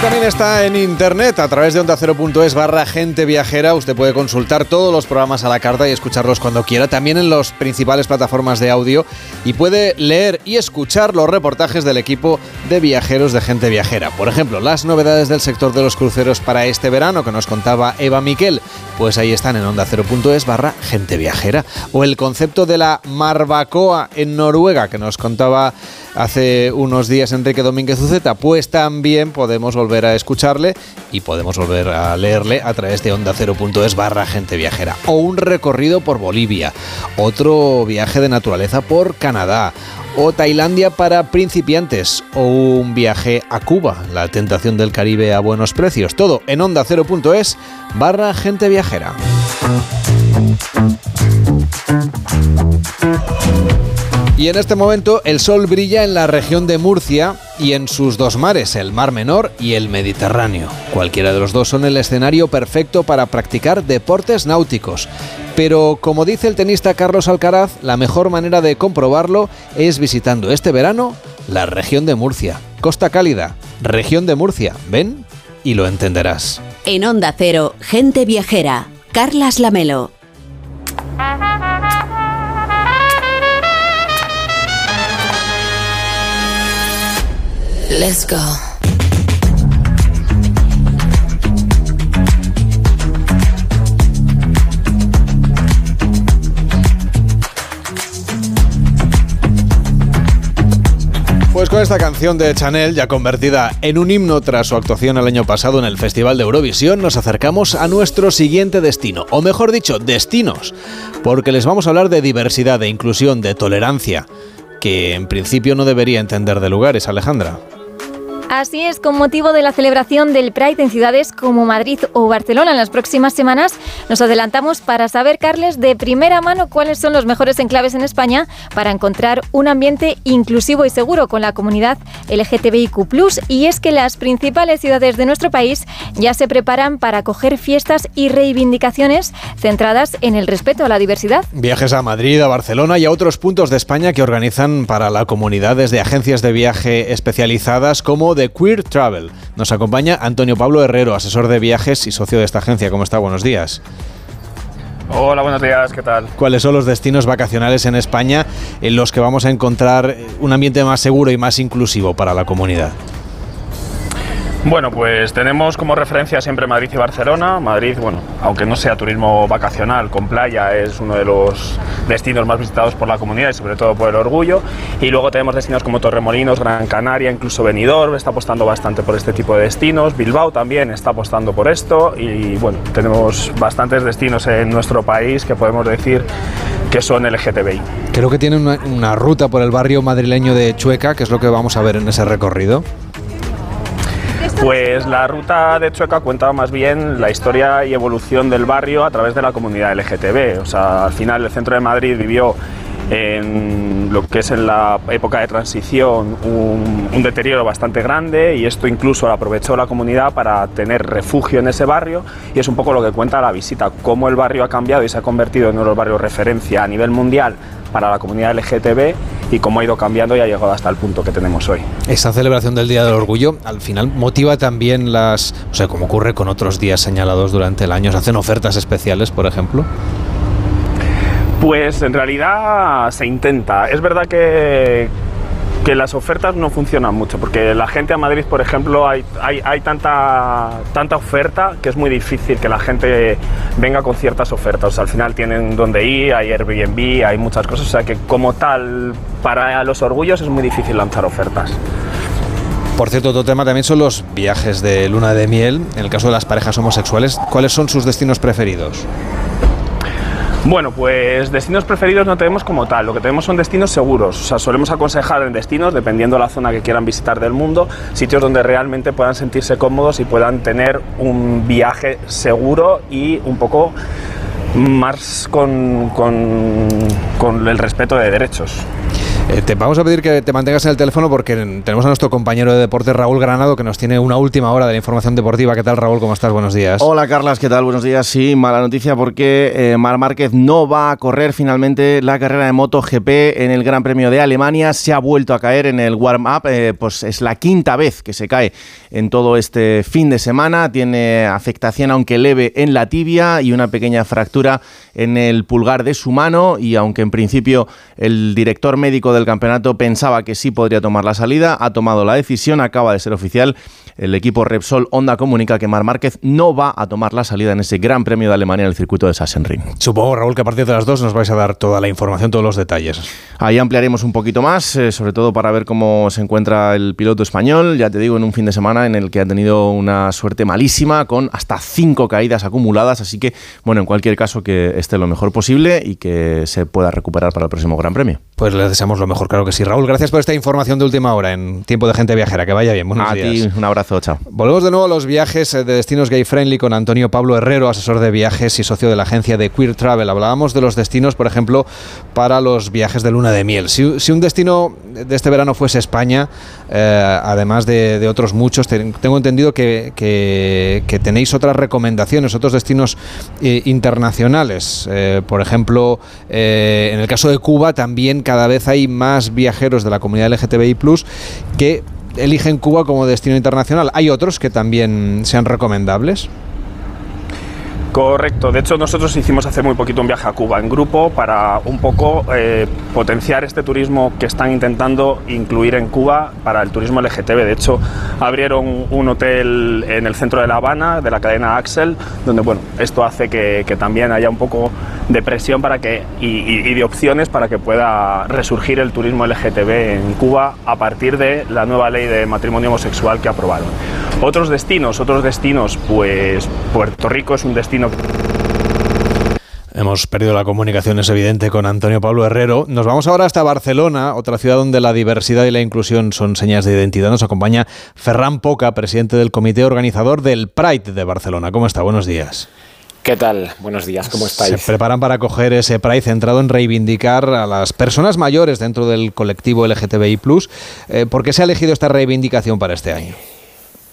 S1: También está en internet a través de onda0.es barra gente viajera. Usted puede consultar todos los programas a la carta y escucharlos cuando quiera. También en las principales plataformas de audio. Y puede leer y escuchar los reportajes del equipo de viajeros de gente viajera. Por ejemplo, las novedades del sector de los cruceros para este verano que nos contaba Eva Miquel. Pues ahí están en onda0.es barra gente viajera. O el concepto de la marbacoa en Noruega que nos contaba hace unos días Enrique Domínguez Uceta, pues también podemos volver a escucharle y podemos volver a leerle a través de onda 0.es barra gente viajera. O un recorrido por Bolivia, otro viaje de naturaleza por Canadá, o Tailandia para principiantes, o un viaje a Cuba, la tentación del Caribe a buenos precios. Todo en onda 0.es barra gente viajera. Y en este momento el sol brilla en la región de Murcia y en sus dos mares, el Mar Menor y el Mediterráneo. Cualquiera de los dos son el escenario perfecto para practicar deportes náuticos. Pero como dice el tenista Carlos Alcaraz, la mejor manera de comprobarlo es visitando este verano la región de Murcia. Costa Cálida, región de Murcia. Ven y lo entenderás.
S2: En Onda Cero, gente viajera. Carlas Lamelo.
S19: Let's go.
S1: Pues con esta canción de Chanel, ya convertida en un himno tras su actuación el año pasado en el Festival de Eurovisión, nos acercamos a nuestro siguiente destino, o mejor dicho, destinos, porque les vamos a hablar de diversidad, de inclusión, de tolerancia, que en principio no debería entender de lugares, Alejandra.
S28: Así es, con motivo de la celebración del Pride en ciudades como Madrid o Barcelona en las próximas semanas, nos adelantamos para saber, Carles, de primera mano cuáles son los mejores enclaves en España para encontrar un ambiente inclusivo y seguro con la comunidad LGTBIQ. Y es que las principales ciudades de nuestro país ya se preparan para acoger fiestas y reivindicaciones centradas en el respeto a la diversidad.
S1: Viajes a Madrid, a Barcelona y a otros puntos de España que organizan para la comunidad desde agencias de viaje especializadas como de Queer Travel. Nos acompaña Antonio Pablo Herrero, asesor de viajes y socio de esta agencia. ¿Cómo está? Buenos días.
S29: Hola, buenos días, ¿qué tal?
S1: ¿Cuáles son los destinos vacacionales en España en los que vamos a encontrar un ambiente más seguro y más inclusivo para la comunidad?
S29: Bueno, pues tenemos como referencia siempre Madrid y Barcelona. Madrid, bueno, aunque no sea turismo vacacional con playa, es uno de los destinos más visitados por la comunidad y sobre todo por el orgullo. Y luego tenemos destinos como Torremolinos, Gran Canaria, incluso Benidorm está apostando bastante por este tipo de destinos. Bilbao también está apostando por esto y bueno, tenemos bastantes destinos en nuestro país que podemos decir que son LGTBI.
S1: Creo que tienen una, una ruta por el barrio madrileño de Chueca, que es lo que vamos a ver en ese recorrido.
S29: Pues la ruta de Chueca cuenta más bien la historia y evolución del barrio a través de la comunidad LGTB. O sea, al final el centro de Madrid vivió en lo que es en la época de transición un, deterioro bastante grande y esto incluso lo aprovechó la comunidad para tener refugio en ese barrio y es un poco lo que cuenta la visita, cómo el barrio ha cambiado y se ha convertido en uno de los barrios referencia a nivel mundial para la comunidad LGTB y cómo ha ido cambiando y ha llegado hasta el punto que tenemos hoy.
S1: Esa celebración del Día del Orgullo al final motiva también las, o sea, como ocurre con otros días señalados durante el año, se hacen ofertas especiales, por ejemplo.
S29: Pues en realidad se intenta. Es verdad que, que las ofertas no funcionan mucho, porque la gente a Madrid, por ejemplo, hay, hay, hay, tanta, tanta oferta que es muy difícil que la gente venga con ciertas ofertas. Al final tienen donde ir, hay Airbnb, hay muchas cosas. O sea que como tal, para los orgullos es muy difícil lanzar ofertas.
S1: Por cierto, otro tema también son los viajes de luna de miel. En el caso de las parejas homosexuales, ¿cuáles son sus destinos preferidos?
S29: Bueno, pues destinos preferidos no tenemos como tal, lo que tenemos son destinos seguros, o sea, solemos aconsejar en destinos, dependiendo de la zona que quieran visitar del mundo, sitios donde realmente puedan sentirse cómodos y puedan tener un viaje seguro y un poco más con, con, con el respeto de derechos.
S1: Eh, te vamos a pedir que te mantengas en el teléfono porque tenemos a nuestro compañero de deporte Raúl Granado que nos tiene una última hora de la información deportiva. ¿Qué tal Raúl? ¿Cómo estás? Buenos días.
S30: Hola Carlas, ¿qué tal? Buenos días. Sí, mala noticia porque eh, Mar Márquez no va a correr finalmente la carrera de MotoGP en el Gran Premio de Alemania. Se ha vuelto a caer en el warm-up, eh, pues es la quinta vez que se cae en todo este fin de semana. Tiene afectación aunque leve en la tibia y una pequeña fractura en el pulgar de su mano y aunque en principio el director médico del campeonato pensaba que sí podría tomar la salida, ha tomado la decisión, acaba de ser oficial. El equipo Repsol Honda comunica que Mar Márquez no va a tomar la salida en ese Gran Premio de Alemania en el circuito de Sachsenring.
S1: Supongo, Raúl, que a partir de las dos nos vais a dar toda la información, todos los detalles.
S30: Ahí ampliaremos un poquito más, eh, sobre todo para ver cómo se encuentra el piloto español, ya te digo, en un fin de semana en el que ha tenido una suerte malísima, con hasta cinco caídas acumuladas, así que, bueno, en cualquier caso que esté lo mejor posible y que se pueda recuperar para el próximo Gran Premio.
S1: Pues les deseamos lo mejor, claro que sí. Raúl, gracias por esta información de última hora en Tiempo de Gente Viajera. Que vaya bien. Buenos
S30: a
S1: días.
S30: ti, un abrazo, chao.
S1: Volvemos de nuevo a los viajes eh, de destinos gay friendly con Antonio Pablo Herrero, asesor de viajes y socio de la agencia de Queer Travel. Hablábamos de los destinos, por ejemplo, para los viajes de luna de miel. Si, un destino de este verano fuese España, eh, además de, otros muchos, te, tengo entendido que, tenéis otras recomendaciones, otros destinos eh, internacionales. Por ejemplo, en el caso de Cuba también cada vez hay más viajeros de la comunidad LGTBI que eligen Cuba como destino internacional. ¿Hay otros que también sean recomendables?
S29: Correcto, de hecho nosotros hicimos hace muy poquito un viaje a Cuba en grupo para un poco eh, potenciar este turismo que están intentando incluir en Cuba para el turismo LGTB. De hecho, abrieron un hotel en el centro de La Habana de la cadena Axel, donde bueno, esto hace que, también haya un poco de presión para que, y, y, y, de opciones para que pueda resurgir el turismo LGTB en Cuba a partir de la nueva ley de matrimonio homosexual que aprobaron. Otros destinos, otros destinos, pues Puerto Rico es un destino
S1: Hemos perdido la comunicación, es evidente, con Antonio Pablo Herrero. Nos vamos ahora hasta Barcelona, otra ciudad donde la diversidad y la inclusión son señas de identidad. Nos acompaña Ferran Poca, presidente del comité organizador del Pride de Barcelona. ¿Cómo está? Buenos días.
S31: ¿Qué tal? Buenos días, ¿cómo estáis?
S1: Se preparan para acoger ese Pride centrado en reivindicar a las personas mayores dentro del colectivo LGTBI. Eh, ¿Por qué se ha elegido esta reivindicación para este año?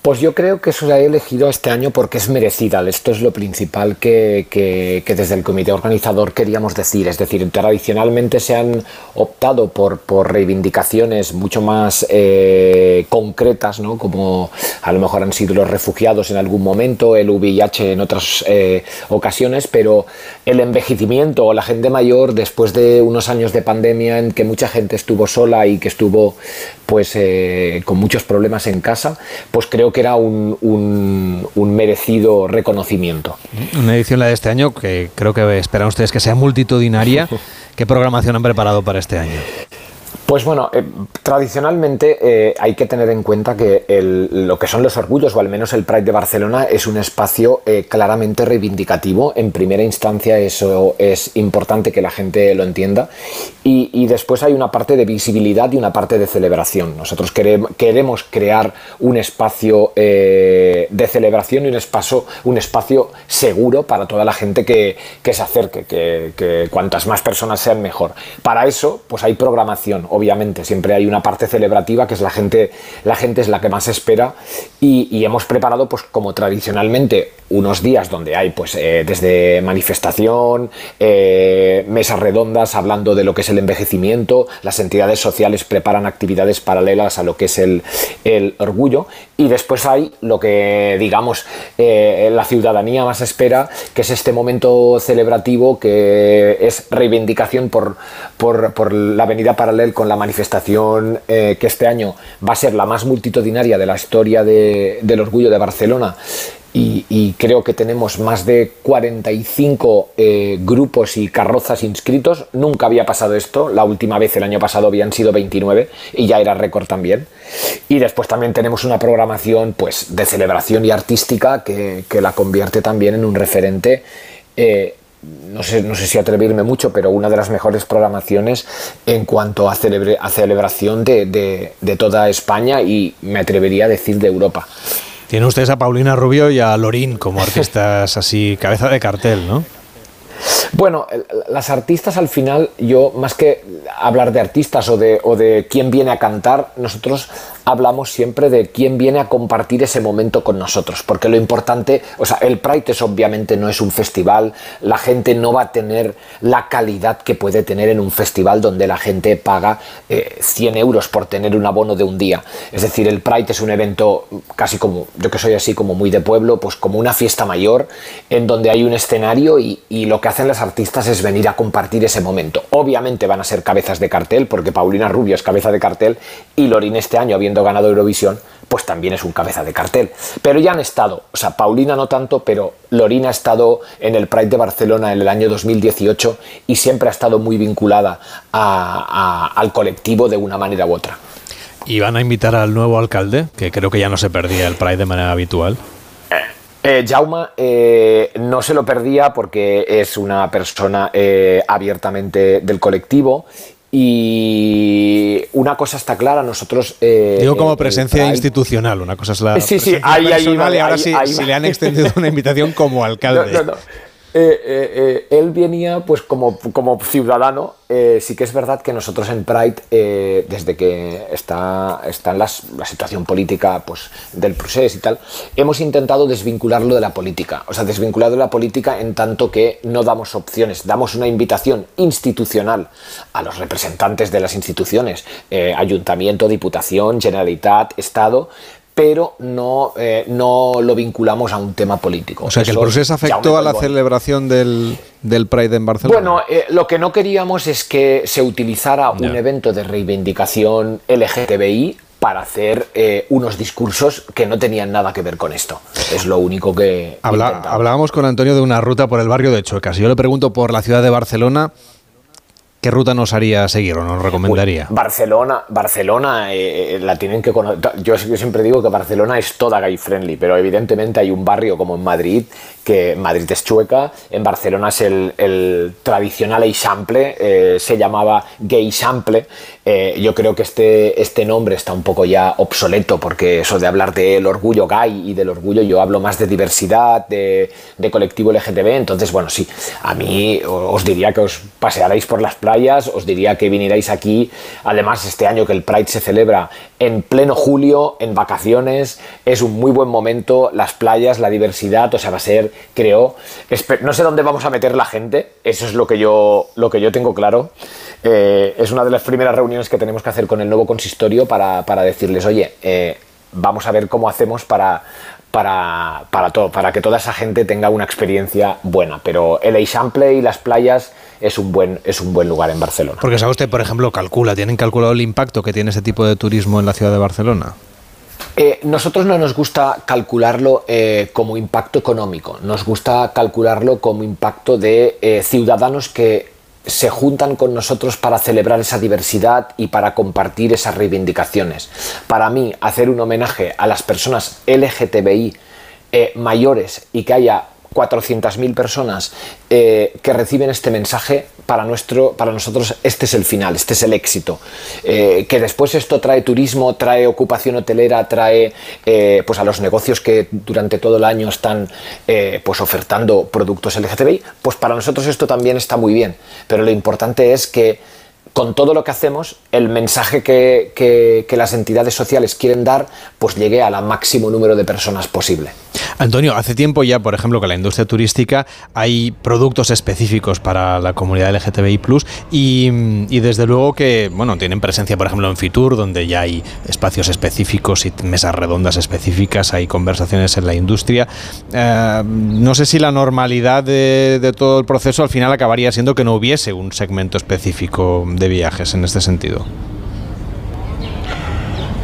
S31: Pues yo creo que eso se ha elegido este año porque es merecida. Esto es lo principal que, desde el comité organizador queríamos decir. Es decir, tradicionalmente se han optado por, por reivindicaciones mucho más eh, concretas, ¿no? como a lo mejor han sido los refugiados en algún momento, el VIH en otras eh, ocasiones, pero el envejecimiento o la gente mayor después de unos años de pandemia en que mucha gente estuvo sola y que estuvo pues eh, con muchos problemas en casa, pues creo que era un, un, un, merecido reconocimiento.
S1: Una edición la de este año que creo que esperan ustedes que sea multitudinaria. ¿Qué programación han preparado para este año?
S31: Pues bueno, eh, tradicionalmente eh, hay que tener en cuenta que lo que son los orgullos, o al menos el Pride de Barcelona, es un espacio eh, claramente reivindicativo. En primera instancia eso es importante que la gente lo entienda. Y, después hay una parte de visibilidad y una parte de celebración. Nosotros queremos, crear un espacio de celebración y un espacio, un espacio seguro para toda la gente que, que se acerque, que, que cuantas más personas sean mejor. Para eso, pues hay programación obviamente siempre hay una parte celebrativa que es la gente la gente es la que más espera y, hemos preparado pues como tradicionalmente unos días donde hay pues eh, desde manifestación eh, mesas redondas hablando de lo que es el envejecimiento las entidades sociales preparan actividades paralelas a lo que es el, el orgullo y después hay lo que digamos eh, la ciudadanía más espera que es este momento celebrativo que es reivindicación por, por, por la avenida paralela con la manifestación eh, que este año va a ser la más multitudinaria de la historia de, del orgullo de Barcelona. Y, y, creo que tenemos más de 45 eh, grupos y carrozas inscritos. Nunca había pasado esto. La última vez el año pasado habían sido 29 y ya era récord también. Y después también tenemos una programación pues, de celebración y artística que, que la convierte también en un referente. Eh, no sé, no sé si atreverme mucho, pero una de las mejores programaciones en cuanto a, celebre, a celebración de, de, de, toda España y me atrevería a decir de Europa.
S1: Tiene ustedes a Paulina Rubio y a Lorín como artistas así, cabeza de cartel, ¿no?
S31: Bueno, las artistas al final, yo más que hablar de artistas o de, o de quién viene a cantar, nosotros hablamos siempre de quién viene a compartir ese momento con nosotros, porque lo importante, o sea, el Pride es obviamente no es un festival, la gente no va a tener la calidad que puede tener en un festival donde la gente paga 100 euros por tener un abono de un día. Es decir, el Pride es un evento casi como, yo que soy así como muy de pueblo, pues como una fiesta mayor en donde hay un escenario y, lo que hacen los artistas es venir a compartir ese momento. Obviamente van a ser cabezas de cartel, porque Paulina Rubio es cabeza de cartel y Lorín este año, habiendo ganado Eurovisión, pues también es un cabeza de cartel. Pero ya han estado, o sea, Paulina no tanto, pero Lorina ha estado en el Pride de Barcelona en el año 2018 y siempre ha estado muy vinculada a- a- al colectivo de una manera u otra.
S1: ¿Y van a invitar al nuevo alcalde? Que creo que ya no se perdía el Pride de manera habitual.
S31: Eh, Jauma eh, no se lo perdía porque es una persona eh, abiertamente del colectivo y una cosa está clara, nosotros... eh,
S1: Digo como presencia institucional, una cosa es la
S31: Sí, sí, ahí, ahí, vale,
S1: y ahora
S31: ahí,
S1: sí,
S31: ahí
S1: si le han extendido una invitación como alcalde.
S31: No, no, no. Eh, eh, eh, él venía pues como, como ciudadano. eh, sí que es verdad que nosotros en Pride, desde que está, está en la situación política pues, del proceso y tal, hemos intentado desvincularlo de la política. O sea, desvincularlo de la política en tanto que no damos opciones, damos una invitación institucional a los representantes de las instituciones, ayuntamiento, diputación, generalitat, Estado, pero no, eh, no lo vinculamos a un tema político.
S1: O sea, que el
S31: Eso,
S1: proceso afectó a la celebración del, del Pride en Barcelona.
S31: Bueno, eh, lo que no queríamos es que se utilizara un evento de reivindicación LGTBI para hacer eh, unos discursos que no tenían nada que ver con esto. Es lo único que...
S1: Habla- hablábamos con Antonio de una ruta por el barrio de Chuecas. Yo le pregunto por la ciudad de Barcelona, ¿qué ruta nos haría seguir o nos recomendaría?
S31: Barcelona, Barcelona eh, eh, la tienen que conocer. Yo, yo siempre digo que Barcelona es toda gay friendly, pero evidentemente hay un barrio como en Madrid, que Madrid es chueca, en Barcelona es el, el tradicional Eixample, eh, se llamaba Gay Sample. Eh, yo creo que este, este nombre está un poco ya obsoleto, porque eso de hablar del orgullo gay y del orgullo, yo hablo más de diversidad, de, de colectivo LGTB. Entonces, bueno, sí, a mí os diría que os pasearais por las playas, os diría que vinierais aquí. Además, este año que el Pride se celebra en pleno julio, en vacaciones, es un muy buen momento. Las playas, la diversidad, o sea, va a ser, creo, no sé dónde vamos a meter la gente, eso es lo que yo, lo que yo tengo claro. Eh, es una de las primeras reuniones que tenemos que hacer con el nuevo consistorio para, para decirles, oye, eh, vamos a ver cómo hacemos para, para, para, todo, para que toda esa gente tenga una experiencia buena. Pero el Eixample y las playas es un buen, es un buen lugar en Barcelona.
S1: Porque sabe usted, por ejemplo, calcula, ¿tienen calculado el impacto que tiene ese tipo de turismo en la ciudad de Barcelona?
S31: Eh, nosotros no nos gusta calcularlo eh, como impacto económico, nos gusta calcularlo como impacto de eh, ciudadanos que se juntan con nosotros para celebrar esa diversidad y para compartir esas reivindicaciones. Para mí, hacer un homenaje a las personas LGTBI eh, mayores y que haya 400.000 personas eh, que reciben este mensaje, para, nuestro, para nosotros este es el final, este es el éxito. Eh, que después esto trae turismo, trae ocupación hotelera, trae eh, pues a los negocios que durante todo el año están pues ofertando productos LGTBI, pues para nosotros esto también está muy bien. Pero lo importante es que con todo lo que hacemos, el mensaje que, que- que las entidades sociales quieren dar, pues llegue al máximo número de personas posible.
S1: Antonio, hace tiempo ya, por ejemplo, que en la industria turística hay productos específicos para la comunidad LGTBI+, y, y desde luego que, bueno, tienen presencia, por ejemplo, en Fitur, donde ya hay espacios específicos y mesas redondas específicas, hay conversaciones en la industria. Eh, no sé si la normalidad de, de todo el proceso al final acabaría siendo que no hubiese un segmento específico de viajes en este sentido.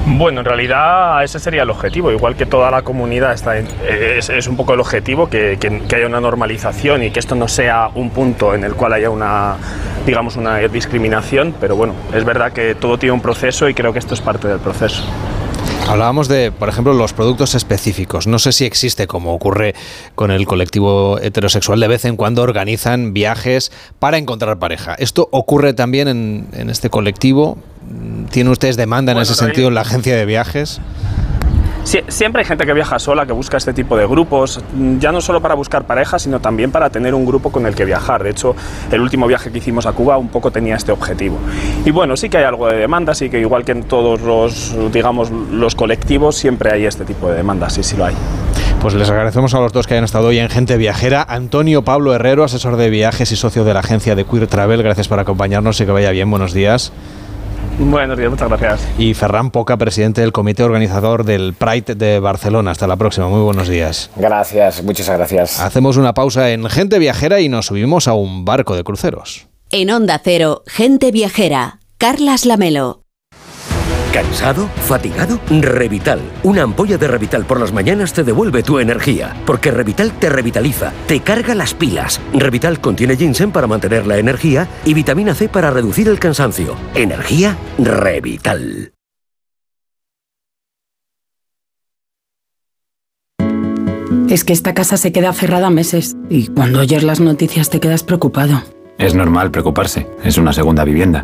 S29: Bueno, en realidad ese sería el objetivo, igual que toda la comunidad está en- es, es un poco el objetivo, que, que- que haya una normalización y que esto no sea un punto en el cual haya una, digamos, una discriminación, pero bueno, es verdad que todo tiene un proceso y creo que esto es parte del proceso.
S1: Hablábamos de, por ejemplo, los productos específicos. No sé si existe, como ocurre con el colectivo heterosexual, de vez en cuando organizan viajes para encontrar pareja. ¿Esto ocurre también en, en este colectivo? ¿Tienen ustedes demanda en
S29: Bueno,
S1: ese sentido en la agencia de viajes?
S29: Siempre hay gente que viaja sola, que busca este tipo de grupos, mm, ya no solo para buscar pareja, sino también para tener un grupo con el que viajar. De hecho, el último viaje que hicimos a Cuba un poco tenía este objetivo. Y bueno, sí que hay algo de demanda, sí que igual que en todos los, digamos, los colectivos, siempre hay este tipo de demandas, sí, sí lo hay.
S1: Pues les agradecemos a los dos que hayan estado hoy en Gente Viajera. Antonio Pablo Herrero, asesor de viajes y socio de la agencia de Queer Travel, gracias por acompañarnos y que vaya bien. Buenos días.
S29: Buenos días, muchas gracias.
S1: Y Ferran Poca, presidente del comité organizador del Pride de Barcelona. Hasta la próxima, muy buenos días.
S31: Gracias, muchas gracias.
S1: Hacemos una pausa en Gente Viajera y nos subimos a un barco de cruceros.
S2: En Onda Cero, Gente Viajera, Carlas Lamelo.
S32: ¿Cansado? ¿Fatigado? Revital. Una ampolla de Revital por las mañanas te devuelve tu energía. Porque Revital te revitaliza, te carga las pilas. Revital contiene ginseng para mantener la energía y vitamina C para reducir el cansancio. Energía Revital.
S16: Es que esta casa se queda cerrada meses y cuando oyes las noticias te quedas preocupado.
S33: Es normal preocuparse, es una segunda vivienda.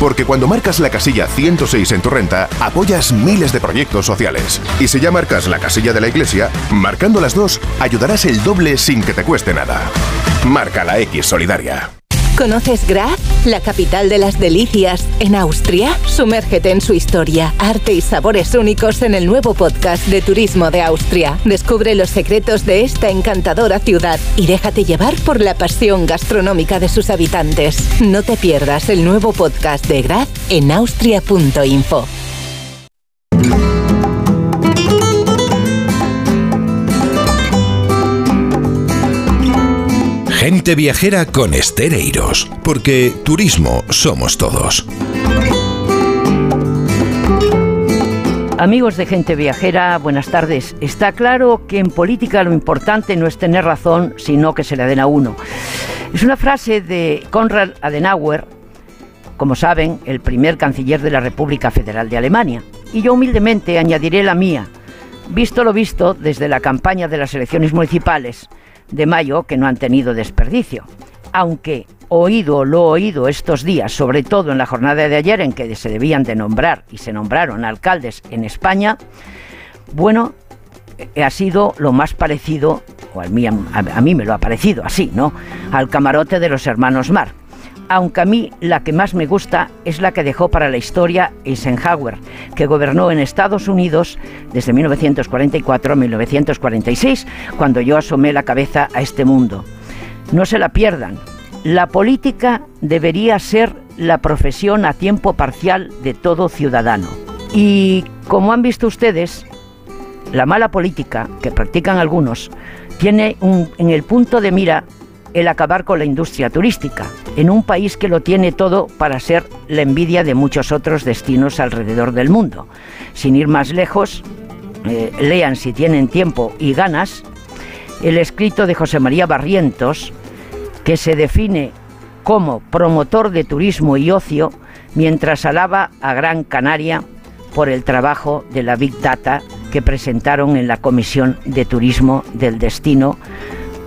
S22: Porque cuando marcas la casilla 106 en tu renta, apoyas miles de proyectos sociales. Y si ya marcas la casilla de la iglesia, marcando las dos, ayudarás el doble sin que te cueste nada. Marca la X Solidaria.
S18: ¿Conoces Graz, la capital de las delicias, en Austria? Sumérgete en su historia, arte y sabores únicos en el nuevo podcast de Turismo de Austria. Descubre los secretos de esta encantadora ciudad y déjate llevar por la pasión gastronómica de sus habitantes. No te pierdas el nuevo podcast de Graz en austria.info.
S22: Gente viajera con Estereiros, porque turismo somos todos.
S34: Amigos de Gente Viajera, buenas tardes. Está claro que en política lo importante no es tener razón, sino que se le den a uno. Es una frase de Konrad Adenauer, como saben, el primer canciller de la República Federal de Alemania. Y yo humildemente añadiré la mía, visto lo visto desde la campaña de las elecciones municipales de mayo que no han tenido desperdicio. Aunque oído lo oído estos días, sobre todo en la jornada de ayer en que se debían de nombrar y se nombraron alcaldes en España, bueno, eh, ha sido lo más parecido, o a mí, a mí me lo ha parecido así, ¿no? Al camarote de los hermanos Marx aunque a mí la que más me gusta es la que dejó para la historia Eisenhower, que gobernó en Estados Unidos desde 1944 a 1946, cuando yo asomé la cabeza a este mundo. No se la pierdan. La política debería ser la profesión a tiempo parcial de todo ciudadano. Y como han visto ustedes, la mala política que practican algunos tiene en el punto de mira el acabar con la industria turística, en un país que lo tiene todo para ser la envidia de muchos otros destinos alrededor del mundo. Sin ir más lejos, eh, lean si tienen tiempo y ganas el escrito de José María Barrientos, que se define como promotor de turismo y ocio, mientras alaba a Gran Canaria por el trabajo de la Big Data que presentaron en la Comisión de Turismo del Destino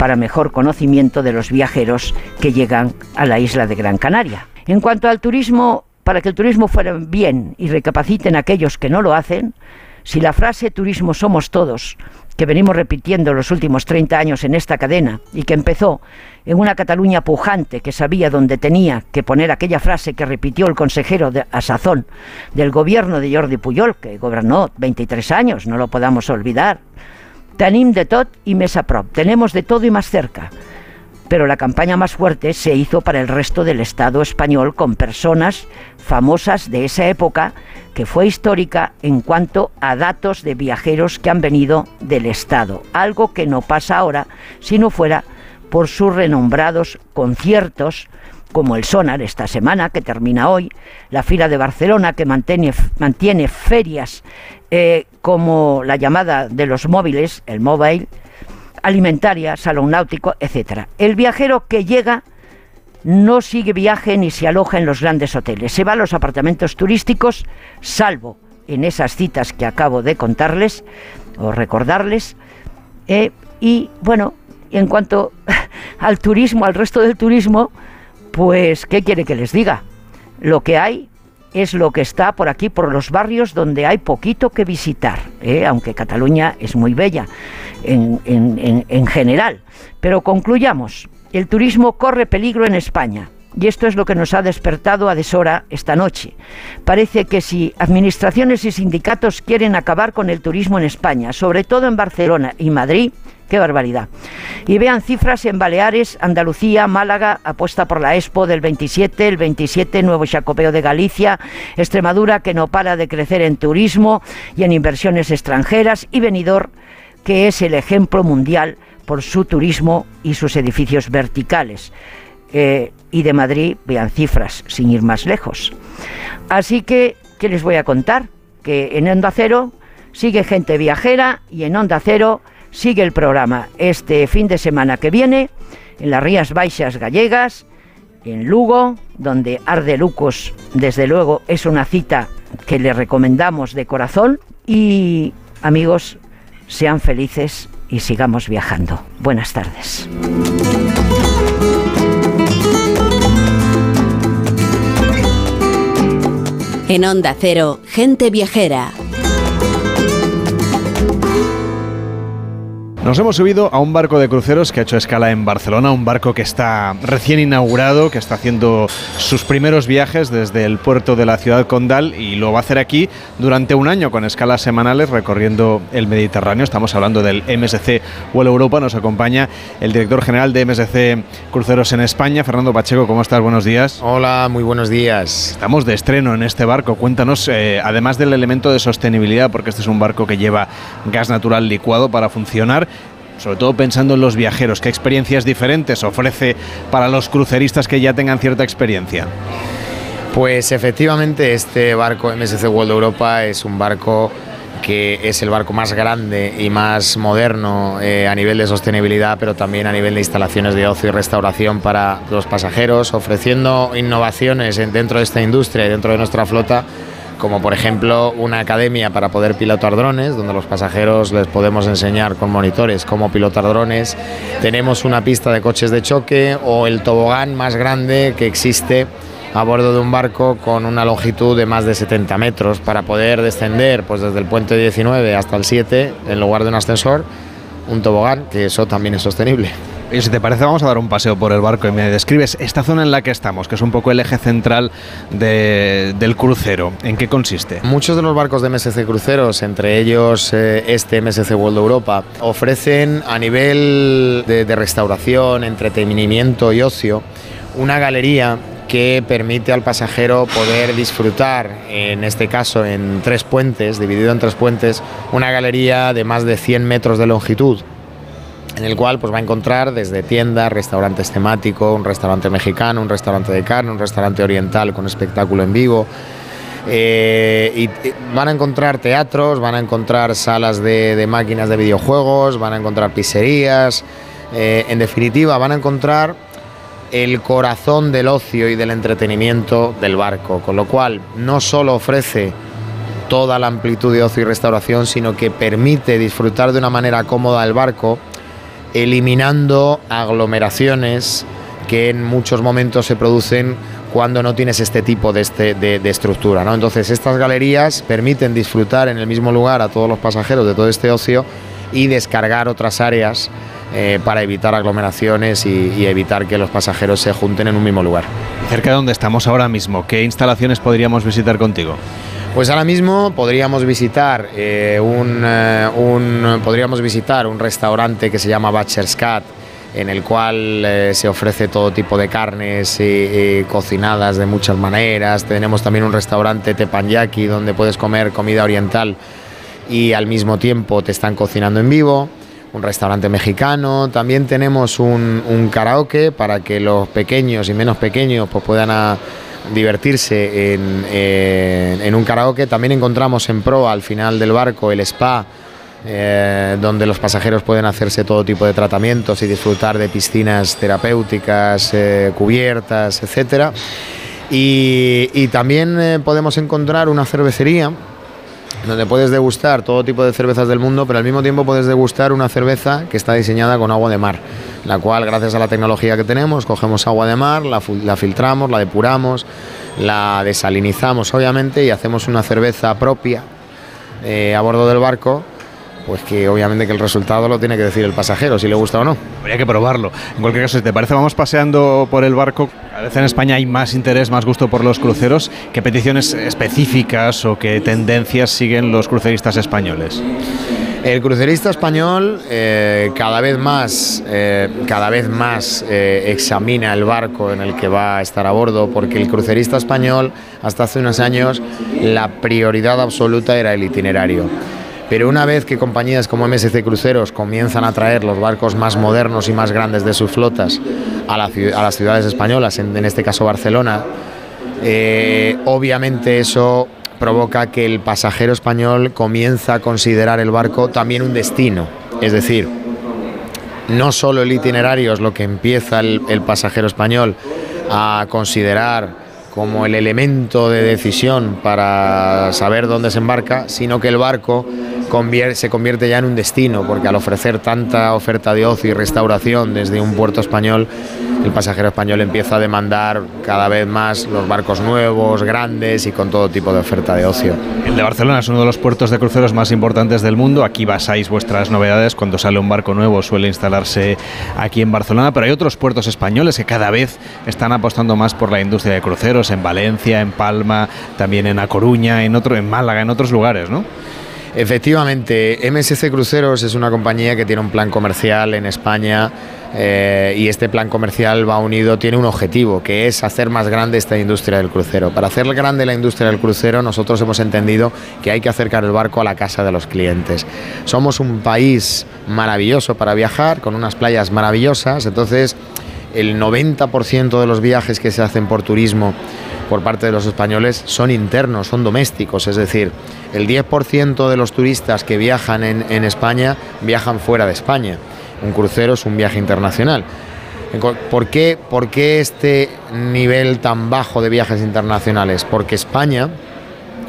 S34: para mejor conocimiento de los viajeros que llegan a la isla de Gran Canaria. En cuanto al turismo, para que el turismo fuera bien y recapaciten aquellos que no lo hacen, si la frase turismo somos todos, que venimos repitiendo los últimos 30 años en esta cadena y que empezó en una Cataluña pujante que sabía dónde tenía que poner aquella frase que repitió el consejero de, a sazón del gobierno de Jordi Puyol, que gobernó 23 años, no lo podamos olvidar, Tenim de tot y mesa prop. Tenemos de todo y más cerca. Pero la campaña más fuerte se hizo para el resto del Estado español con personas famosas de esa época que fue histórica en cuanto a datos de viajeros que han venido del Estado. Algo que no pasa ahora si no fuera por sus renombrados conciertos como el Sonar esta semana, que termina hoy, la Fila de Barcelona, que mantiene, mantiene ferias eh, como la llamada de los móviles, el mobile, alimentaria, salón náutico, etc. El viajero que llega no sigue viaje ni se aloja en los grandes hoteles, se va a los apartamentos turísticos, salvo en esas citas que acabo de contarles o recordarles. Eh, y bueno, en cuanto al turismo, al resto del turismo, pues, ¿qué quiere que les diga? Lo que hay es lo que está por aquí, por los barrios donde hay poquito que visitar, ¿eh? aunque Cataluña es muy bella en, en general. Pero concluyamos, el turismo corre peligro en España. Y esto es lo que nos ha despertado a deshora esta noche. Parece que si administraciones y sindicatos quieren acabar con el turismo en España, sobre todo en Barcelona y Madrid, Qué barbaridad. Y vean cifras en Baleares, Andalucía, Málaga, apuesta por la Expo del 27, el 27 Nuevo Chacopeo de Galicia, Extremadura que no para de crecer en turismo y en inversiones extranjeras y Benidorm que es el ejemplo mundial por su turismo y sus edificios verticales. Eh, y de Madrid, vean cifras, sin ir más lejos. Así que, ¿qué les voy a contar? Que en Onda Cero sigue gente viajera y en Onda Cero sigue el programa este fin de semana que viene en las Rías Baixas Gallegas, en Lugo, donde Arde Lucos, desde luego, es una cita que le recomendamos de corazón. Y amigos, sean felices y sigamos viajando. Buenas tardes.
S2: En Onda Cero, gente viajera
S1: Nos hemos subido a un barco de cruceros que ha hecho escala en Barcelona, un barco que está recién inaugurado, que está haciendo sus primeros viajes desde el puerto de la ciudad condal y lo va a hacer aquí durante un año con escalas semanales recorriendo el Mediterráneo. Estamos hablando del MSC World Europa. Nos acompaña el director general de MSC Cruceros en España, Fernando Pacheco. ¿Cómo estás? Buenos días.
S35: Hola, muy buenos días.
S1: Estamos de estreno en este barco. Cuéntanos, eh, además del elemento de sostenibilidad, porque este es un barco que lleva gas natural licuado para funcionar sobre todo pensando en los viajeros, ¿qué experiencias diferentes ofrece para los cruceristas que ya tengan cierta experiencia?
S35: Pues efectivamente este barco MSC World Europa es un barco que es el barco más grande y más moderno eh, a nivel de sostenibilidad, pero también a nivel de instalaciones de ocio y restauración para los pasajeros, ofreciendo innovaciones dentro de esta industria y dentro de nuestra flota como por ejemplo una academia para poder pilotar drones, donde los pasajeros les podemos enseñar con monitores cómo pilotar drones. Tenemos una pista de coches de choque o el tobogán más grande que existe a bordo de un barco con una longitud de más de 70 metros para poder descender pues desde el puente 19 hasta el 7 en lugar de un ascensor, un tobogán, que eso también es sostenible.
S1: Y si te parece, vamos a dar un paseo por el barco y me describes esta zona en la que estamos, que es un poco el eje central del crucero. ¿En qué consiste?
S35: Muchos de los barcos de MSC Cruceros, entre ellos eh, este MSC World Europa, ofrecen a nivel de, de restauración, entretenimiento y ocio una galería que permite al pasajero poder disfrutar, en este caso en tres puentes, dividido en tres puentes, una galería de más de 100 metros de longitud en el cual pues va a encontrar desde tiendas, restaurantes temáticos, un restaurante mexicano, un restaurante de carne, un restaurante oriental con espectáculo en vivo. Eh, y van a encontrar teatros, van a encontrar salas de, máquinas de videojuegos, van a encontrar pizzerías, eh, en definitiva van a encontrar el corazón del ocio y del entretenimiento del barco, con lo cual no solo ofrece toda la amplitud de ocio y restauración, sino que permite disfrutar de una manera cómoda el barco eliminando aglomeraciones que en muchos momentos se producen cuando no tienes este tipo de, este, de, estructura. ¿no? Entonces estas galerías permiten disfrutar en el mismo lugar a todos los pasajeros de todo este ocio y descargar otras áreas eh, para evitar aglomeraciones y, y, evitar que los pasajeros se junten en un mismo lugar.
S1: Cerca de donde estamos ahora mismo, ¿qué instalaciones podríamos visitar contigo?
S35: Pues ahora mismo podríamos visitar eh, un, eh, un, podríamos visitar un restaurante que se llama Butcher's Cat en el cual eh, se ofrece todo tipo de carnes y, cocinadas de muchas maneras. Tenemos también un restaurante Tepanyaki donde puedes comer comida oriental y al mismo tiempo te están cocinando en vivo. un restaurante mexicano, también tenemos un, karaoke para que los pequeños y menos pequeños pues, puedan divertirse en, en- un karaoke. También encontramos en proa al final del barco el spa, eh, donde los pasajeros pueden hacerse todo tipo de tratamientos y disfrutar de piscinas terapéuticas, eh, cubiertas, etcétera. Y, también eh, podemos encontrar una cervecería donde puedes degustar todo tipo de cervezas del mundo, pero al mismo tiempo puedes degustar una cerveza que está diseñada con agua de mar, la cual gracias a la tecnología que tenemos, cogemos agua de mar, la, filtramos, la depuramos, la desalinizamos obviamente y hacemos una cerveza propia eh, a bordo del barco, pues que obviamente que el resultado lo tiene que decir el pasajero, si le gusta o no.
S1: Habría que probarlo. En cualquier caso, si te parece, vamos paseando por el barco. A veces en España hay más interés, más gusto por los cruceros. ¿Qué peticiones específicas o qué tendencias siguen los cruceristas españoles?
S35: El crucerista español eh, cada vez más, eh, cada vez más eh, examina el barco en el que va a estar a bordo, porque el crucerista español hasta hace unos años la prioridad absoluta era el itinerario. Pero una vez que compañías como MSC Cruceros comienzan a traer los barcos más modernos y más grandes de sus flotas a, la a las ciudades españolas, en, en este caso Barcelona, eh, obviamente eso provoca que el pasajero español comienza a considerar el barco también un destino. Es decir, no solo el itinerario es lo que empieza el, el pasajero español a considerar como el elemento de decisión para saber dónde se embarca, sino que el barco se convierte ya en un destino, porque al ofrecer tanta oferta de ocio y restauración desde un puerto español, el pasajero español empieza a demandar cada vez más los barcos nuevos, grandes y con todo tipo de oferta de ocio.
S1: El de Barcelona es uno de los puertos de cruceros más importantes del mundo. Aquí basáis vuestras novedades. Cuando sale un barco nuevo suele instalarse aquí en Barcelona, pero hay otros puertos españoles que cada vez están apostando más por la industria de cruceros, en Valencia, en Palma, también en A Coruña, en otro, en Málaga, en otros lugares, ¿no?
S35: Efectivamente, MSC Cruceros es una compañía que tiene un plan comercial en España eh, y este plan comercial va unido, tiene un objetivo, que es hacer más grande esta industria del crucero. Para hacer grande la industria del crucero, nosotros hemos entendido que hay que acercar el barco a la casa de los clientes. Somos un país maravilloso para viajar, con unas playas maravillosas, entonces el 90% de los viajes que se hacen por turismo por parte de los españoles son internos, son domésticos, es decir, el 10% de los turistas que viajan en, España viajan fuera de España. Un crucero es un viaje internacional. ¿Por qué, ¿Por qué este nivel tan bajo de viajes internacionales? Porque España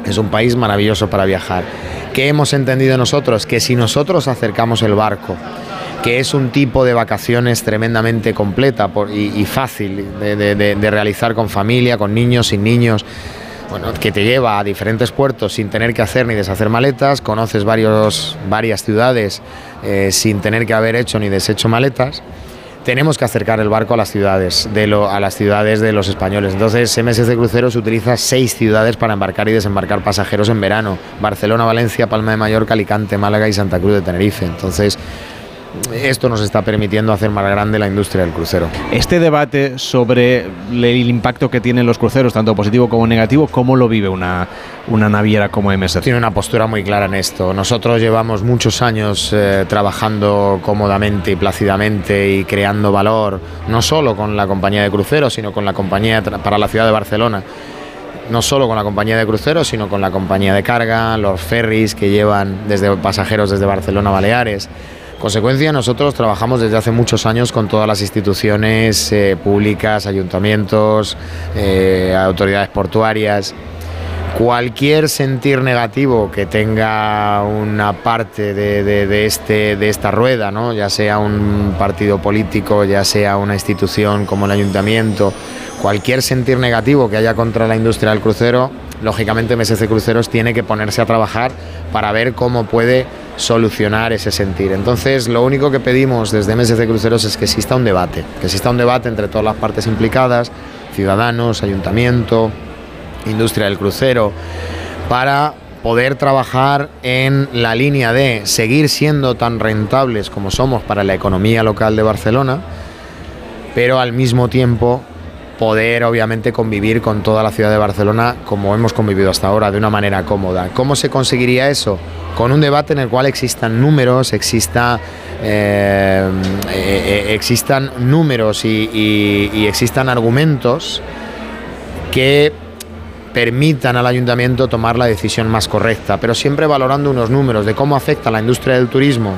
S35: es un país maravilloso para viajar. ¿Qué hemos entendido nosotros? Que si nosotros acercamos el barco, que es un tipo de vacaciones tremendamente completa y, fácil de realizar con familia, con niños, sin niños, bueno, que te lleva a diferentes puertos sin tener que hacer ni deshacer maletas, conoces varios, varias ciudades eh, sin tener que haber hecho ni deshecho maletas. Tenemos que acercar el barco a las ciudades, de lo- a las ciudades de los españoles. Entonces, MSC Cruceros utiliza seis ciudades para embarcar y desembarcar pasajeros en verano: Barcelona, Valencia, Palma de Mallorca, Alicante, Málaga y Santa Cruz de Tenerife. Entonces, esto nos está permitiendo hacer más grande la industria del crucero.
S1: Este debate sobre el impacto que tienen los cruceros, tanto positivo como negativo, ¿cómo lo vive una, una naviera como MSC?
S35: Tiene una postura muy clara en esto. Nosotros llevamos muchos años eh, trabajando cómodamente y plácidamente y creando valor, no solo con la compañía de cruceros, sino con la compañía para la ciudad de Barcelona. No solo con la compañía de cruceros, sino con la compañía de carga, los ferries que llevan desde pasajeros desde Barcelona a Baleares. Consecuencia, nosotros trabajamos desde hace muchos años con todas las instituciones eh, públicas, ayuntamientos, eh, autoridades portuarias. Cualquier sentir negativo que tenga una parte de, de- este, de esta rueda, ¿no? ya sea un partido político, ya sea una institución como el ayuntamiento, cualquier sentir negativo que haya contra la industria del crucero, lógicamente MSC Cruceros tiene que ponerse a trabajar para ver cómo puede solucionar ese sentir. Entonces, lo único que pedimos desde MSC Cruceros es que exista un debate, que exista un debate entre todas las partes implicadas, ciudadanos, ayuntamiento, industria del crucero, para poder trabajar en la línea de seguir siendo tan rentables como somos para la economía local de Barcelona, pero al mismo tiempo poder obviamente convivir con toda la ciudad de Barcelona como hemos convivido hasta ahora, de una manera cómoda. ¿Cómo se conseguiría eso? Con un debate en el cual existan números, exista, eh, eh, existan números y existan argumentos que permitan al ayuntamiento tomar la decisión más correcta, pero siempre valorando unos números de cómo afecta la industria del turismo,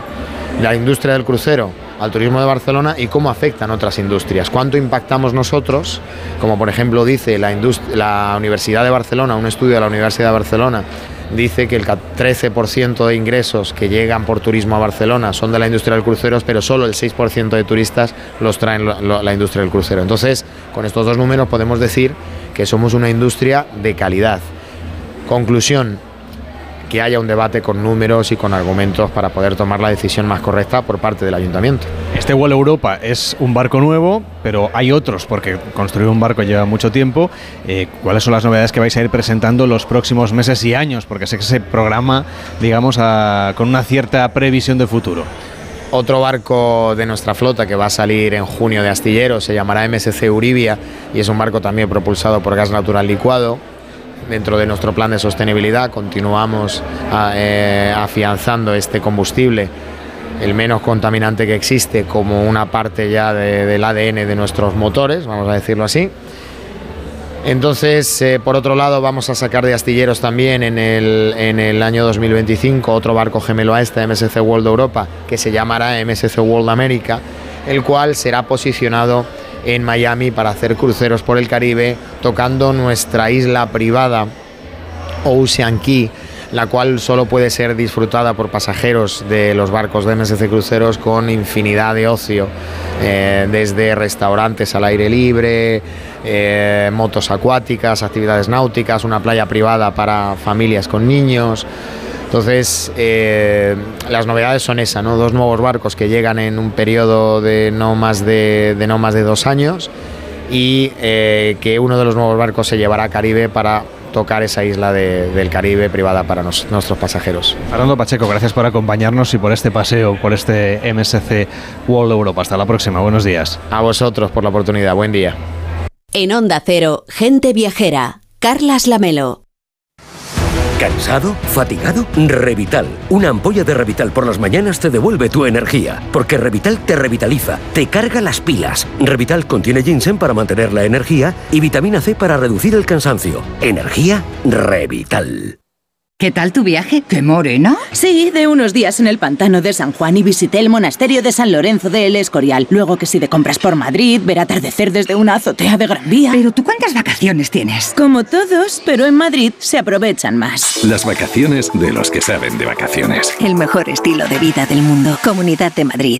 S35: la industria del crucero al turismo de Barcelona y cómo afectan otras industrias. ¿Cuánto impactamos nosotros? Como por ejemplo dice la Universidad de Barcelona, un estudio de la Universidad de Barcelona, dice que el 13% de ingresos que llegan por turismo a Barcelona son de la industria del crucero, pero solo el 6% de turistas los traen la industria del crucero. Entonces, con estos dos números podemos decir que somos una industria de calidad. Conclusión, que haya un debate con números y con argumentos para poder tomar la decisión más correcta por parte del ayuntamiento.
S1: Este vuelo Europa es un barco nuevo, pero hay otros, porque construir un barco lleva mucho tiempo. Eh, ¿Cuáles son las novedades que vais a ir presentando los próximos meses y años? Porque sé que se programa, digamos, con una cierta previsión de futuro.
S35: Otro barco de nuestra flota que va a salir en junio de astillero se llamará MSC Uribia y es un barco también propulsado por gas natural licuado dentro de nuestro plan de sostenibilidad continuamos ah, eh, afianzando este combustible el menos contaminante que existe como una parte ya del ADN de nuestros motores, vamos a decirlo así. Entonces, eh, por otro lado, vamos a sacar de astilleros también en el, en el año 2025 otro barco gemelo a este, MSC World Europa, que se llamará MSC World America, el cual será posicionado en Miami para hacer cruceros por el Caribe, tocando nuestra isla privada, Ocean Key, la cual solo puede ser disfrutada por pasajeros de los barcos de MSC Cruceros con infinidad de ocio, eh, desde restaurantes al aire libre, eh, motos acuáticas, actividades náuticas, una playa privada para familias con niños. Entonces, eh, las novedades son esas, ¿no? Dos nuevos barcos que llegan en un periodo de no más de, no más de dos años y eh, que uno de los nuevos barcos se llevará a Caribe para tocar esa isla del Caribe privada para nuestros pasajeros.
S1: Fernando Pacheco, gracias por acompañarnos y por este paseo, por este MSC World Europa. Hasta la próxima, buenos días.
S35: A vosotros por la oportunidad, buen día.
S2: En Onda Cero, gente viajera, Carlas Lamelo.
S32: ¿Cansado? ¿Fatigado? Revital. Una ampolla de Revital por las mañanas te devuelve tu energía. Porque Revital te revitaliza, te carga las pilas. Revital contiene ginseng para mantener la energía y vitamina C para reducir el cansancio. Energía Revital.
S36: ¿Qué tal tu viaje? ¿Qué morena?
S37: Sí, de unos días en el pantano de San Juan y visité el monasterio de San Lorenzo de El Escorial. Luego que si de compras por Madrid, ver atardecer desde una azotea de Gran Vía.
S36: Pero tú cuántas vacaciones tienes?
S37: Como todos, pero en Madrid se aprovechan más.
S38: Las vacaciones de los que saben de vacaciones.
S36: El mejor estilo de vida del mundo. Comunidad de Madrid.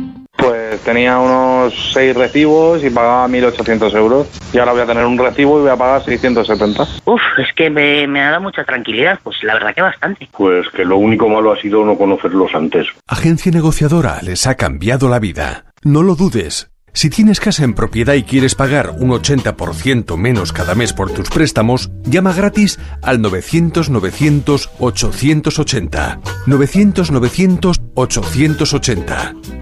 S39: tenía unos 6 recibos y pagaba 1.800 euros. Y ahora voy a tener un recibo y voy a pagar 670.
S40: Uf, es que me, me ha dado mucha tranquilidad. Pues la verdad que bastante.
S41: Pues que lo único malo ha sido no conocerlos antes.
S42: Agencia negociadora les ha cambiado la vida. No lo dudes. Si tienes casa en propiedad y quieres pagar un 80% menos cada mes por tus préstamos, llama gratis al 900-900-880. 900-900-880.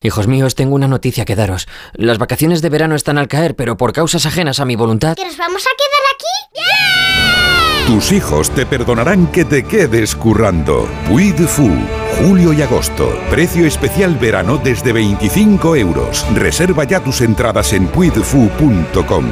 S43: Hijos míos, tengo una noticia que daros. Las vacaciones de verano están al caer, pero por causas ajenas a mi voluntad...
S44: ¿Que nos vamos a quedar
S38: aquí? Tus hijos te perdonarán que te quedes currando. Puy de Fou, julio y agosto. Precio especial verano desde 25 euros. Reserva ya tus entradas en puidefu.com.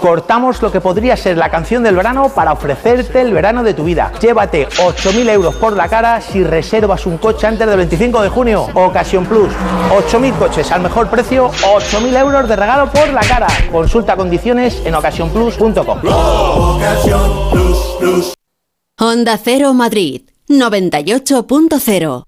S45: Cortamos lo que podría ser la canción del verano para ofrecerte el verano de tu vida. Llévate 8.000 euros por la cara si reservas un coche antes del 25 de junio. Ocasión Plus. 8.000 coches al mejor precio, 8.000 euros de regalo por la cara. Consulta condiciones en ocasiónplus.com.
S2: Honda Cero Madrid 98.0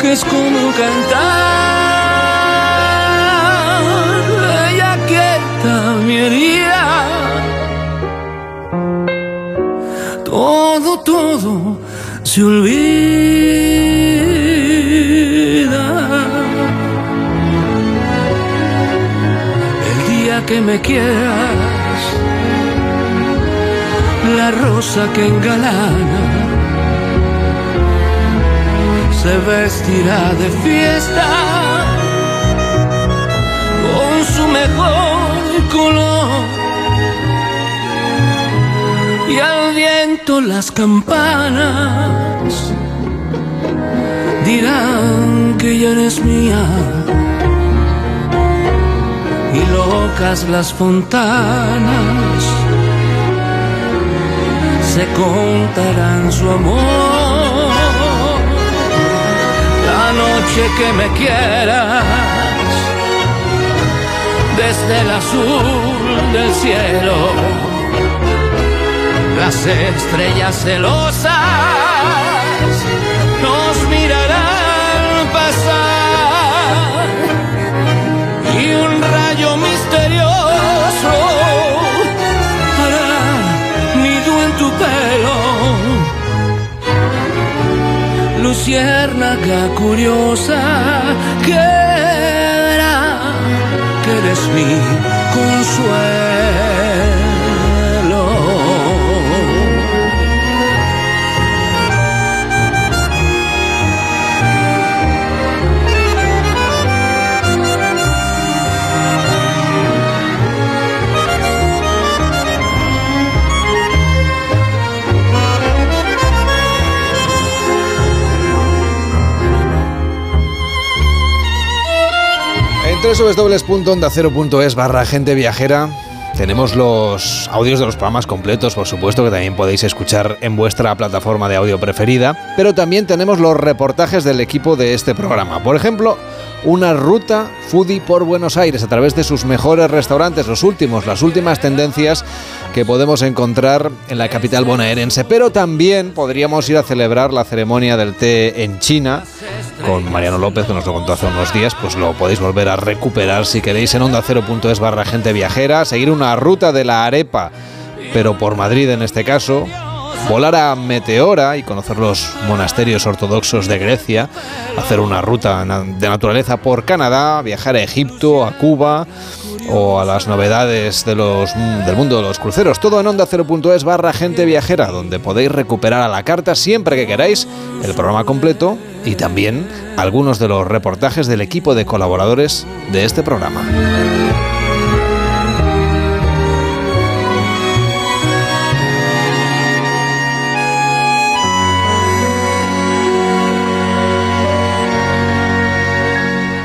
S46: que es como cantar. Ella quieta mi herida. Todo, todo se olvida. El día que me quieras, la rosa que engalana se vestirá de fiesta con su mejor color. Y al viento las campanas dirán que ya eres mía. Y locas las fontanas se contarán su amor que me quieras, desde el azul del cielo, las estrellas celosas luciérnaga curiosa que verá que eres mi consuelo.
S1: www.ondacero.es barra gente viajera tenemos los audios de los programas completos, por supuesto, que también podéis escuchar en vuestra plataforma de audio preferida, pero también tenemos los reportajes del equipo de este programa. Por ejemplo, una ruta foodie por Buenos Aires a través de sus mejores restaurantes, los últimos, las últimas tendencias que podemos encontrar en la capital bonaerense. Pero también podríamos ir a celebrar la ceremonia del té en China con Mariano López, que nos lo contó hace unos días, pues lo podéis volver a recuperar si queréis en onda 0.es barra gente viajera, seguir una ruta de la arepa, pero por Madrid en este caso, volar a Meteora y conocer los monasterios ortodoxos de Grecia, hacer una ruta de naturaleza por Canadá, viajar a Egipto, a Cuba o a las novedades del mundo de los cruceros. Todo en onda 0.es barra gente viajera, donde podéis recuperar a la carta siempre que queráis el programa completo y también algunos de los reportajes del equipo de colaboradores de este programa.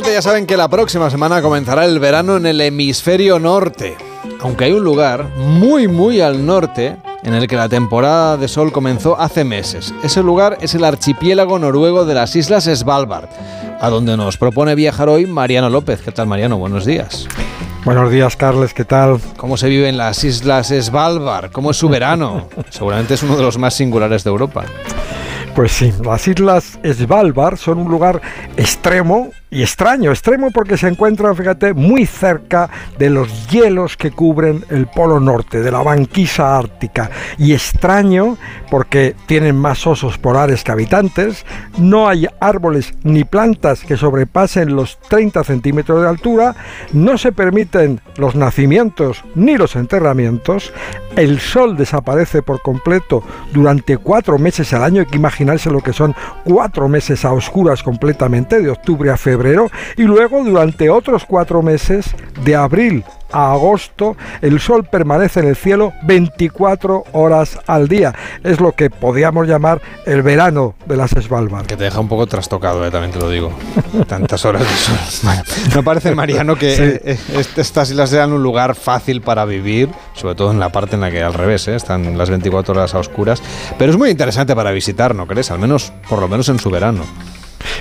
S1: Ya saben que la próxima semana comenzará el verano en el hemisferio norte. Aunque hay un lugar muy, muy al norte en el que la temporada de sol comenzó hace meses. Ese lugar es el archipiélago noruego de las Islas Svalbard, a donde nos propone viajar hoy Mariano López. ¿Qué tal, Mariano? Buenos días.
S47: Buenos días, Carles, ¿qué tal?
S1: ¿Cómo se vive en las Islas Svalbard? ¿Cómo es su verano? Seguramente es uno de los más singulares de Europa.
S47: Pues sí, las Islas Svalbard son un lugar extremo y extraño, extremo porque se encuentra, fíjate, muy cerca de los hielos que cubren el Polo Norte, de la banquisa ártica. Y extraño porque tienen más osos polares que habitantes, no hay árboles ni plantas que sobrepasen los 30 centímetros de altura, no se permiten los nacimientos ni los enterramientos, el sol desaparece por completo durante cuatro meses al año, hay que imaginarse lo que son cuatro meses a oscuras completamente, de octubre a febrero, y luego durante otros cuatro meses, de abril a agosto, el sol permanece en el cielo 24 horas al día. Es lo que podríamos llamar el verano de las Svalbard.
S1: Que te deja un poco trastocado, eh, también te lo digo. Tantas horas de sol. no parece, Mariano, que
S47: Sí.
S1: eh, eh, estas islas sean un lugar fácil para vivir, sobre todo en la parte en la que al revés, eh, están las 24 horas a oscuras. Pero es muy interesante para visitar, ¿no crees? Al menos, por lo menos en su verano.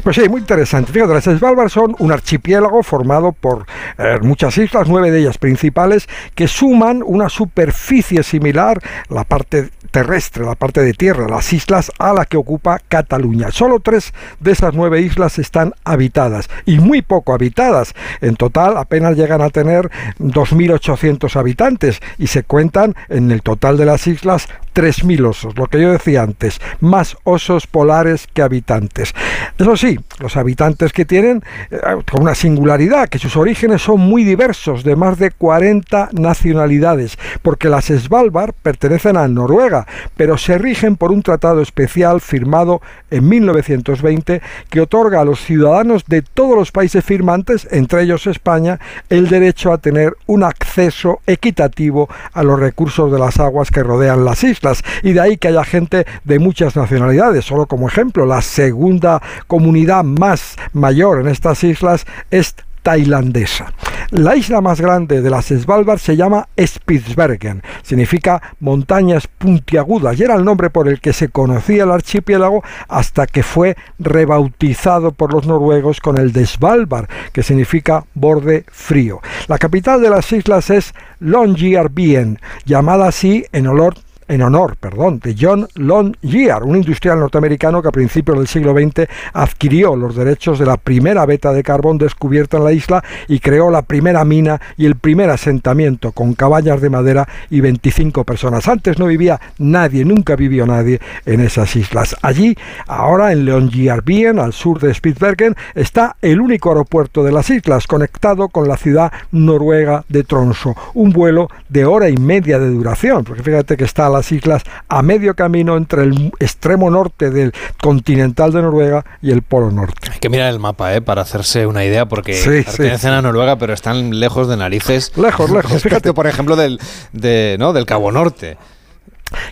S47: Pues sí, muy interesante. Fíjate, las Svalbard son un archipiélago formado por eh, muchas islas, nueve de ellas principales, que suman una superficie similar, la parte terrestre, la parte de tierra, las islas a la que ocupa Cataluña. Solo tres de esas nueve islas están habitadas y muy poco habitadas. En total apenas llegan a tener 2.800 habitantes y se cuentan en el total de las islas 3.000 osos, lo que yo decía antes, más osos polares que habitantes. Eso sí, los habitantes que tienen eh, con una singularidad, que sus orígenes son muy diversos, de más de 40 nacionalidades, porque las Svalbard pertenecen a Noruega, pero se rigen por un tratado especial firmado en 1920 que otorga a los ciudadanos de todos los países firmantes, entre ellos España, el derecho a tener un acceso equitativo a los recursos de las aguas que rodean las islas. Y de ahí que haya gente de muchas nacionalidades. Solo como ejemplo, la segunda comunidad más mayor en estas islas es tailandesa. La isla más grande de las Svalbard se llama Spitsbergen, significa montañas puntiagudas y era el nombre por el que se conocía el archipiélago hasta que fue rebautizado por los noruegos con el de Svalbard, que significa borde frío. La capital de las islas es Longyearbyen, llamada así en honor en honor, perdón, de John Longyear, un industrial norteamericano que a principios del siglo XX adquirió los derechos de la primera veta de carbón descubierta en la isla y creó la primera mina y el primer asentamiento con cabañas de madera y 25 personas. Antes no vivía nadie, nunca vivió nadie en esas islas. Allí, ahora en Longyearbyen, al sur de Spitsbergen, está el único aeropuerto de las islas, conectado con la ciudad noruega de Tromsø. Un vuelo de hora y media de duración, porque fíjate que está a las islas a medio camino entre el extremo norte del continental de Noruega y el polo norte.
S1: Hay que mirar el mapa, ¿eh? Para hacerse una idea, porque
S47: Sí,
S1: pertenecen
S47: sí,
S1: a Noruega, pero están lejos de narices.
S47: Lejos, lejos, fíjate.
S1: por ejemplo, del, de, ¿no? del Cabo Norte.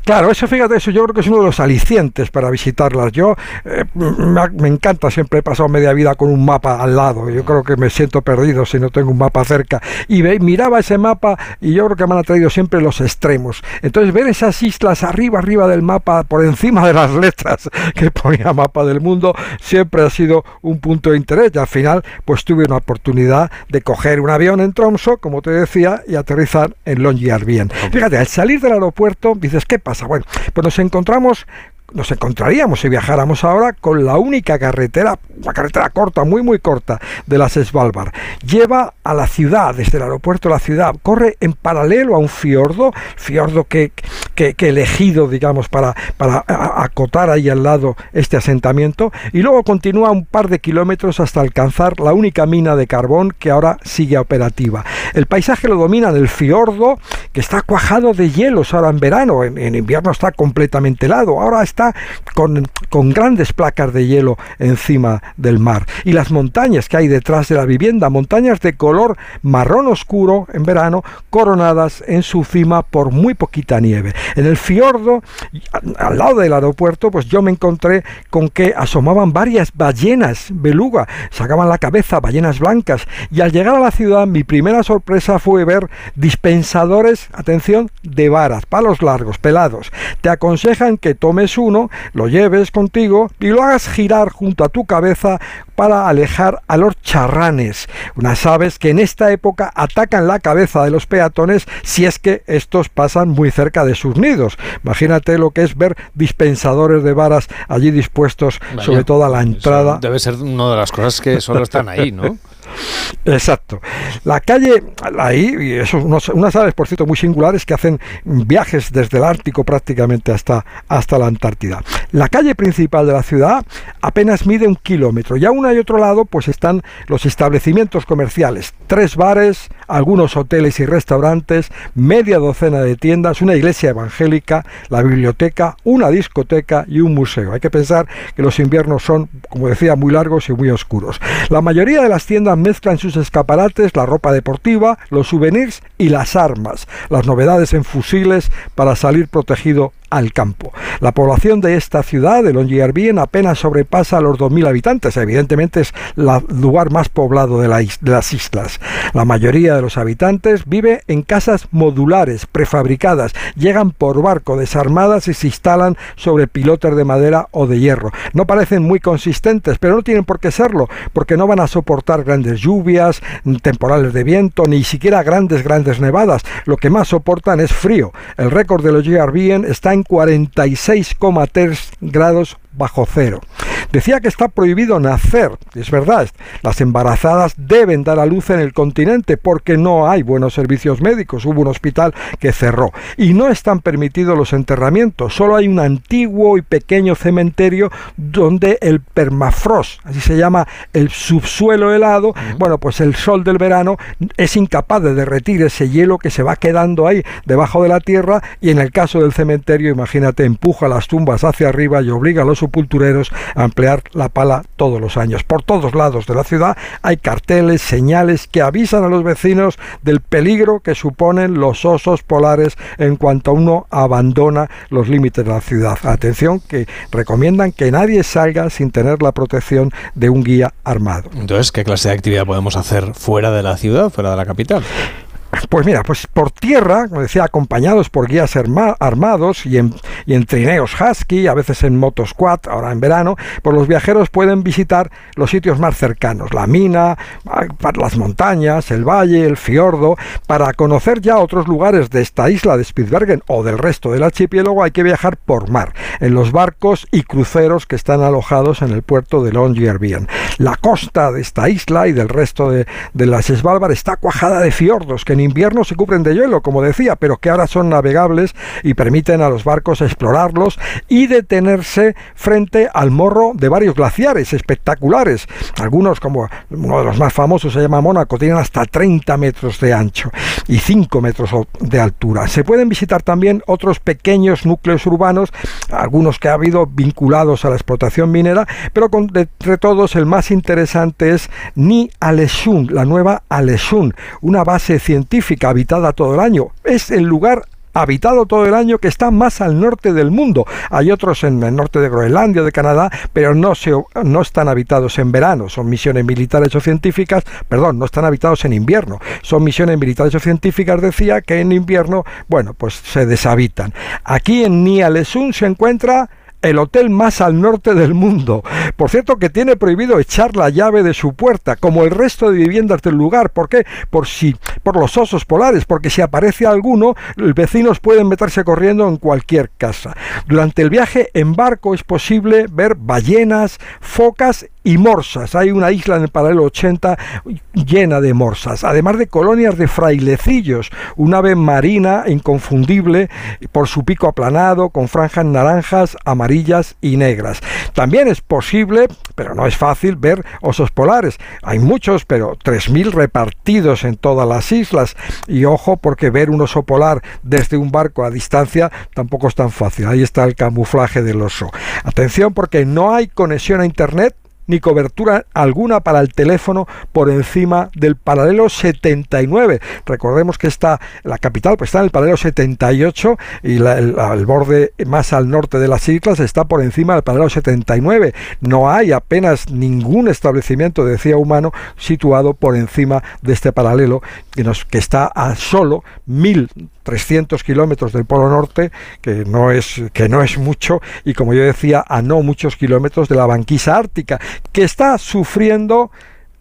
S47: Claro, eso fíjate, eso yo creo que es uno de los alicientes para visitarlas. Yo eh, me, me encanta, siempre he pasado media vida con un mapa al lado. Yo creo que me siento perdido si no tengo un mapa cerca. Y ve- miraba ese mapa y yo creo que me han atraído siempre los extremos. Entonces ver esas islas arriba, arriba del mapa, por encima de las letras que ponía mapa del mundo, siempre ha sido un punto de interés. Y al final, pues tuve una oportunidad de coger un avión en Tromso, como te decía, y aterrizar en Longyearbyen. Fíjate, al salir del aeropuerto dices, ¿qué pasa? Bueno, pues nos encontramos nos encontraríamos si viajáramos ahora con la única carretera, una carretera corta, muy muy corta, de las Svalbard. Lleva a la ciudad, desde el aeropuerto a la ciudad, corre en paralelo a un fiordo, fiordo que, que, elegido, digamos, para, para acotar ahí al lado este asentamiento, y luego continúa un par de kilómetros hasta alcanzar la única mina de carbón que ahora sigue operativa. El paisaje lo domina el fiordo, que está cuajado de hielos ahora en verano, en, en invierno está completamente helado, ahora está con grandes placas de hielo encima del mar. Y las montañas que hay detrás de la vivienda, montañas de color marrón oscuro en verano, coronadas en su cima por muy poquita nieve. En el fiordo, al lado del aeropuerto, pues yo me encontré con que asomaban varias ballenas beluga, sacaban la cabeza, ballenas blancas, y al llegar a la ciudad mi primera sorpresa fue ver dispensadores, atención, de varas, palos largos, pelados. Te aconsejan que tomes uno, lo lleves contigo y lo hagas girar junto a tu cabeza para alejar a los charranes, unas aves que en esta época atacan la cabeza de los peatones si es que estos pasan muy cerca de sus nidos. Imagínate lo que es ver dispensadores de varas allí dispuestos sobre toda la entrada.
S1: Debe ser una de las cosas que solo están ahí, ¿no?
S47: Exacto. La calle, ahí, y eso, unos, unas aves, por cierto, muy singulares que hacen viajes desde el Ártico prácticamente hasta, hasta la Antártida. La calle principal de la ciudad apenas mide un kilómetro y a y otro lado pues están los establecimientos comerciales, tres bares, algunos hoteles y restaurantes, media docena de tiendas, una iglesia evangélica, la biblioteca, una discoteca y un museo. Hay que pensar que los inviernos son, como decía, muy largos y muy oscuros. La mayoría de las tiendas mezclan sus escaparates la ropa deportiva, los souvenirs y las armas, las novedades en fusiles para salir protegido al campo. La población de esta ciudad, de Longyearbyen, apenas sobrepasa los 2.000 habitantes. Evidentemente es el lugar más poblado de, las islas. La mayoría de los habitantes vive en casas modulares, prefabricadas. Llegan por barco, desarmadas y se instalan sobre pilotes de madera o de hierro. No parecen muy consistentes, pero no tienen por qué serlo, porque no van a soportar grandes lluvias, temporales de viento, ni siquiera grandes, grandes nevadas. Lo que más soportan es frío. El récord de Longyearbyen está en 46,3 grados bajo cero. Decía que está prohibido nacer, es verdad, las embarazadas deben dar a luz en el continente porque no hay buenos servicios médicos, hubo un hospital que cerró. Y no están permitidos los enterramientos, solo hay un antiguo y pequeño cementerio donde el permafrost, así se llama el subsuelo helado, bueno, pues el sol del verano es incapaz de derretir ese hielo que se va quedando ahí debajo de la tierra y en el caso del cementerio, imagínate, empuja las tumbas hacia arriba y obliga a los sepultureros a emplear la pala todos los años. Por todos lados de la ciudad hay carteles, señales que avisan a los vecinos del peligro que suponen los osos polares en cuanto uno abandona los límites de la ciudad. Atención que recomiendan que nadie salga sin tener la protección de un guía armado.
S1: Entonces, ¿qué clase de actividad podemos hacer fuera de la ciudad, fuera de la capital?
S47: Pues mira, pues por tierra, como decía, acompañados por guías armados y en, y en, trineos husky, a veces en motos quad, ahora en verano, pues los viajeros pueden visitar los sitios más cercanos, la mina, ah, las montañas, el valle, el fiordo. Para conocer ya otros lugares de esta isla de Spitsbergen o del resto del archipiélago hay que viajar por mar, en los barcos y cruceros que están alojados en el puerto de Longyearbyen. La costa de esta isla y del resto de, de las Svalbard está cuajada de fiordos que en invierno se cubren de hielo, como decía, pero que ahora son navegables y permiten a los barcos explorarlos y detenerse frente al morro de varios glaciares espectaculares. Algunos, como uno de los más famosos, se llama Mónaco, tienen hasta 30 metros de ancho y 5 metros de altura. Se pueden visitar también otros pequeños núcleos urbanos, algunos que ha habido vinculados a la explotación minera, pero con, entre todos el más interesante es Ni Aleshun, la nueva Aleshun, una base científica científica habitada todo el año. Es el lugar habitado todo el año que está más al norte del mundo. Hay otros en el norte de Groenlandia, de Canadá, pero no, se, no están habitados en verano. Son misiones militares o científicas, perdón, no están habitados en invierno. Son misiones militares o científicas, decía, que en invierno, bueno, pues se deshabitan. Aquí en Nialesun se encuentra el hotel más al norte del mundo. Por cierto que tiene prohibido echar la llave de su puerta, como el resto de viviendas del lugar. ¿Por qué? Por si, por los osos polares, porque si aparece alguno, los vecinos pueden meterse corriendo en cualquier casa. Durante el viaje en barco es posible ver ballenas, focas y morsas. Hay una isla en el paralelo 80 llena de morsas, además de colonias de frailecillos, un ave marina inconfundible por su pico aplanado con franjas naranjas, amarillas y negras. También es posible, pero no es fácil, ver osos polares. Hay muchos, pero 3.000 repartidos en todas las islas. Y ojo, porque ver un oso polar desde un barco a distancia tampoco es tan fácil. Ahí está el camuflaje del oso. Atención porque no hay conexión a Internet ni cobertura alguna para el teléfono por encima del paralelo 79. Recordemos que está la capital pues está en el paralelo 78 y el, borde más al norte de las islas está por encima del paralelo 79. No hay apenas ningún establecimiento de decía humano situado por encima de este paralelo que, nos, que está a solo mil 300 kilómetros del Polo Norte, que no, es, que no es mucho, y como yo decía, a no muchos kilómetros de la banquisa ártica, que está sufriendo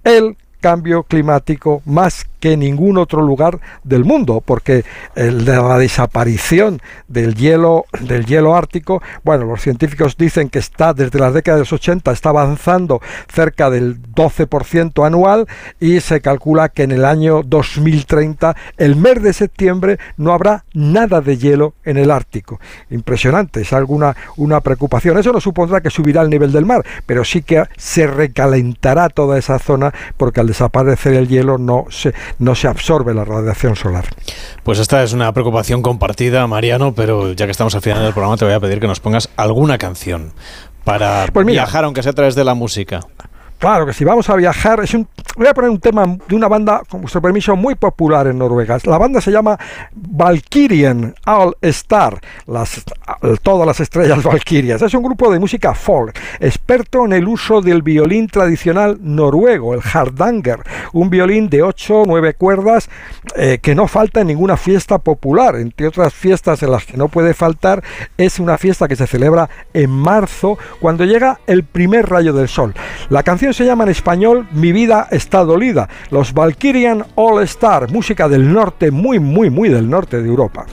S47: el cambio climático más que ningún otro lugar del mundo, porque de la desaparición del hielo, del hielo ártico, bueno, los científicos dicen que está desde las décadas de los 80, está avanzando cerca del 12% anual y se calcula que en el año 2030, el mes de septiembre, no habrá nada de hielo en el Ártico. Impresionante, es alguna una preocupación. Eso no supondrá que subirá el nivel del mar, pero sí que se recalentará toda esa zona porque al desaparecer el hielo no se no se absorbe la radiación solar.
S1: Pues esta es una preocupación compartida, Mariano, pero ya que estamos al final del programa te voy a pedir que nos pongas alguna canción para pues viajar, aunque sea a través de la música.
S47: Claro que si vamos a viajar, es un, voy a poner un tema de una banda, con vuestro permiso, muy popular en Noruega. La banda se llama Valkyrian All Star, las, todas las estrellas valquirias. Es un grupo de música folk, experto en el uso del violín tradicional noruego, el hardanger, un violín de 8 o 9 cuerdas eh, que no falta en ninguna fiesta popular. Entre otras fiestas en las que no puede faltar, es una fiesta que se celebra en marzo, cuando llega el primer rayo del sol. La canción se llama en español Mi vida está dolida. Los Valkyrian All Star, música del norte, muy, muy, muy del norte de Europa.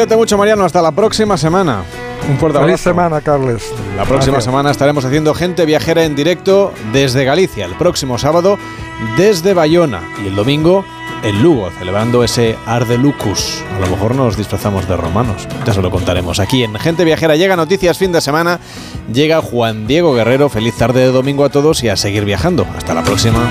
S1: Cuídate mucho, Mariano. Hasta la próxima semana. Un fuerte abrazo.
S47: Feliz semana, Carles.
S1: La próxima semana estaremos haciendo gente viajera en directo desde Galicia. El próximo sábado desde Bayona. Y el domingo en Lugo, celebrando ese Arde Lucus. A lo mejor nos disfrazamos de romanos. Ya se lo contaremos. Aquí en Gente Viajera llega Noticias Fin de Semana. Llega Juan Diego Guerrero. Feliz tarde de domingo a todos y a seguir viajando. Hasta la próxima.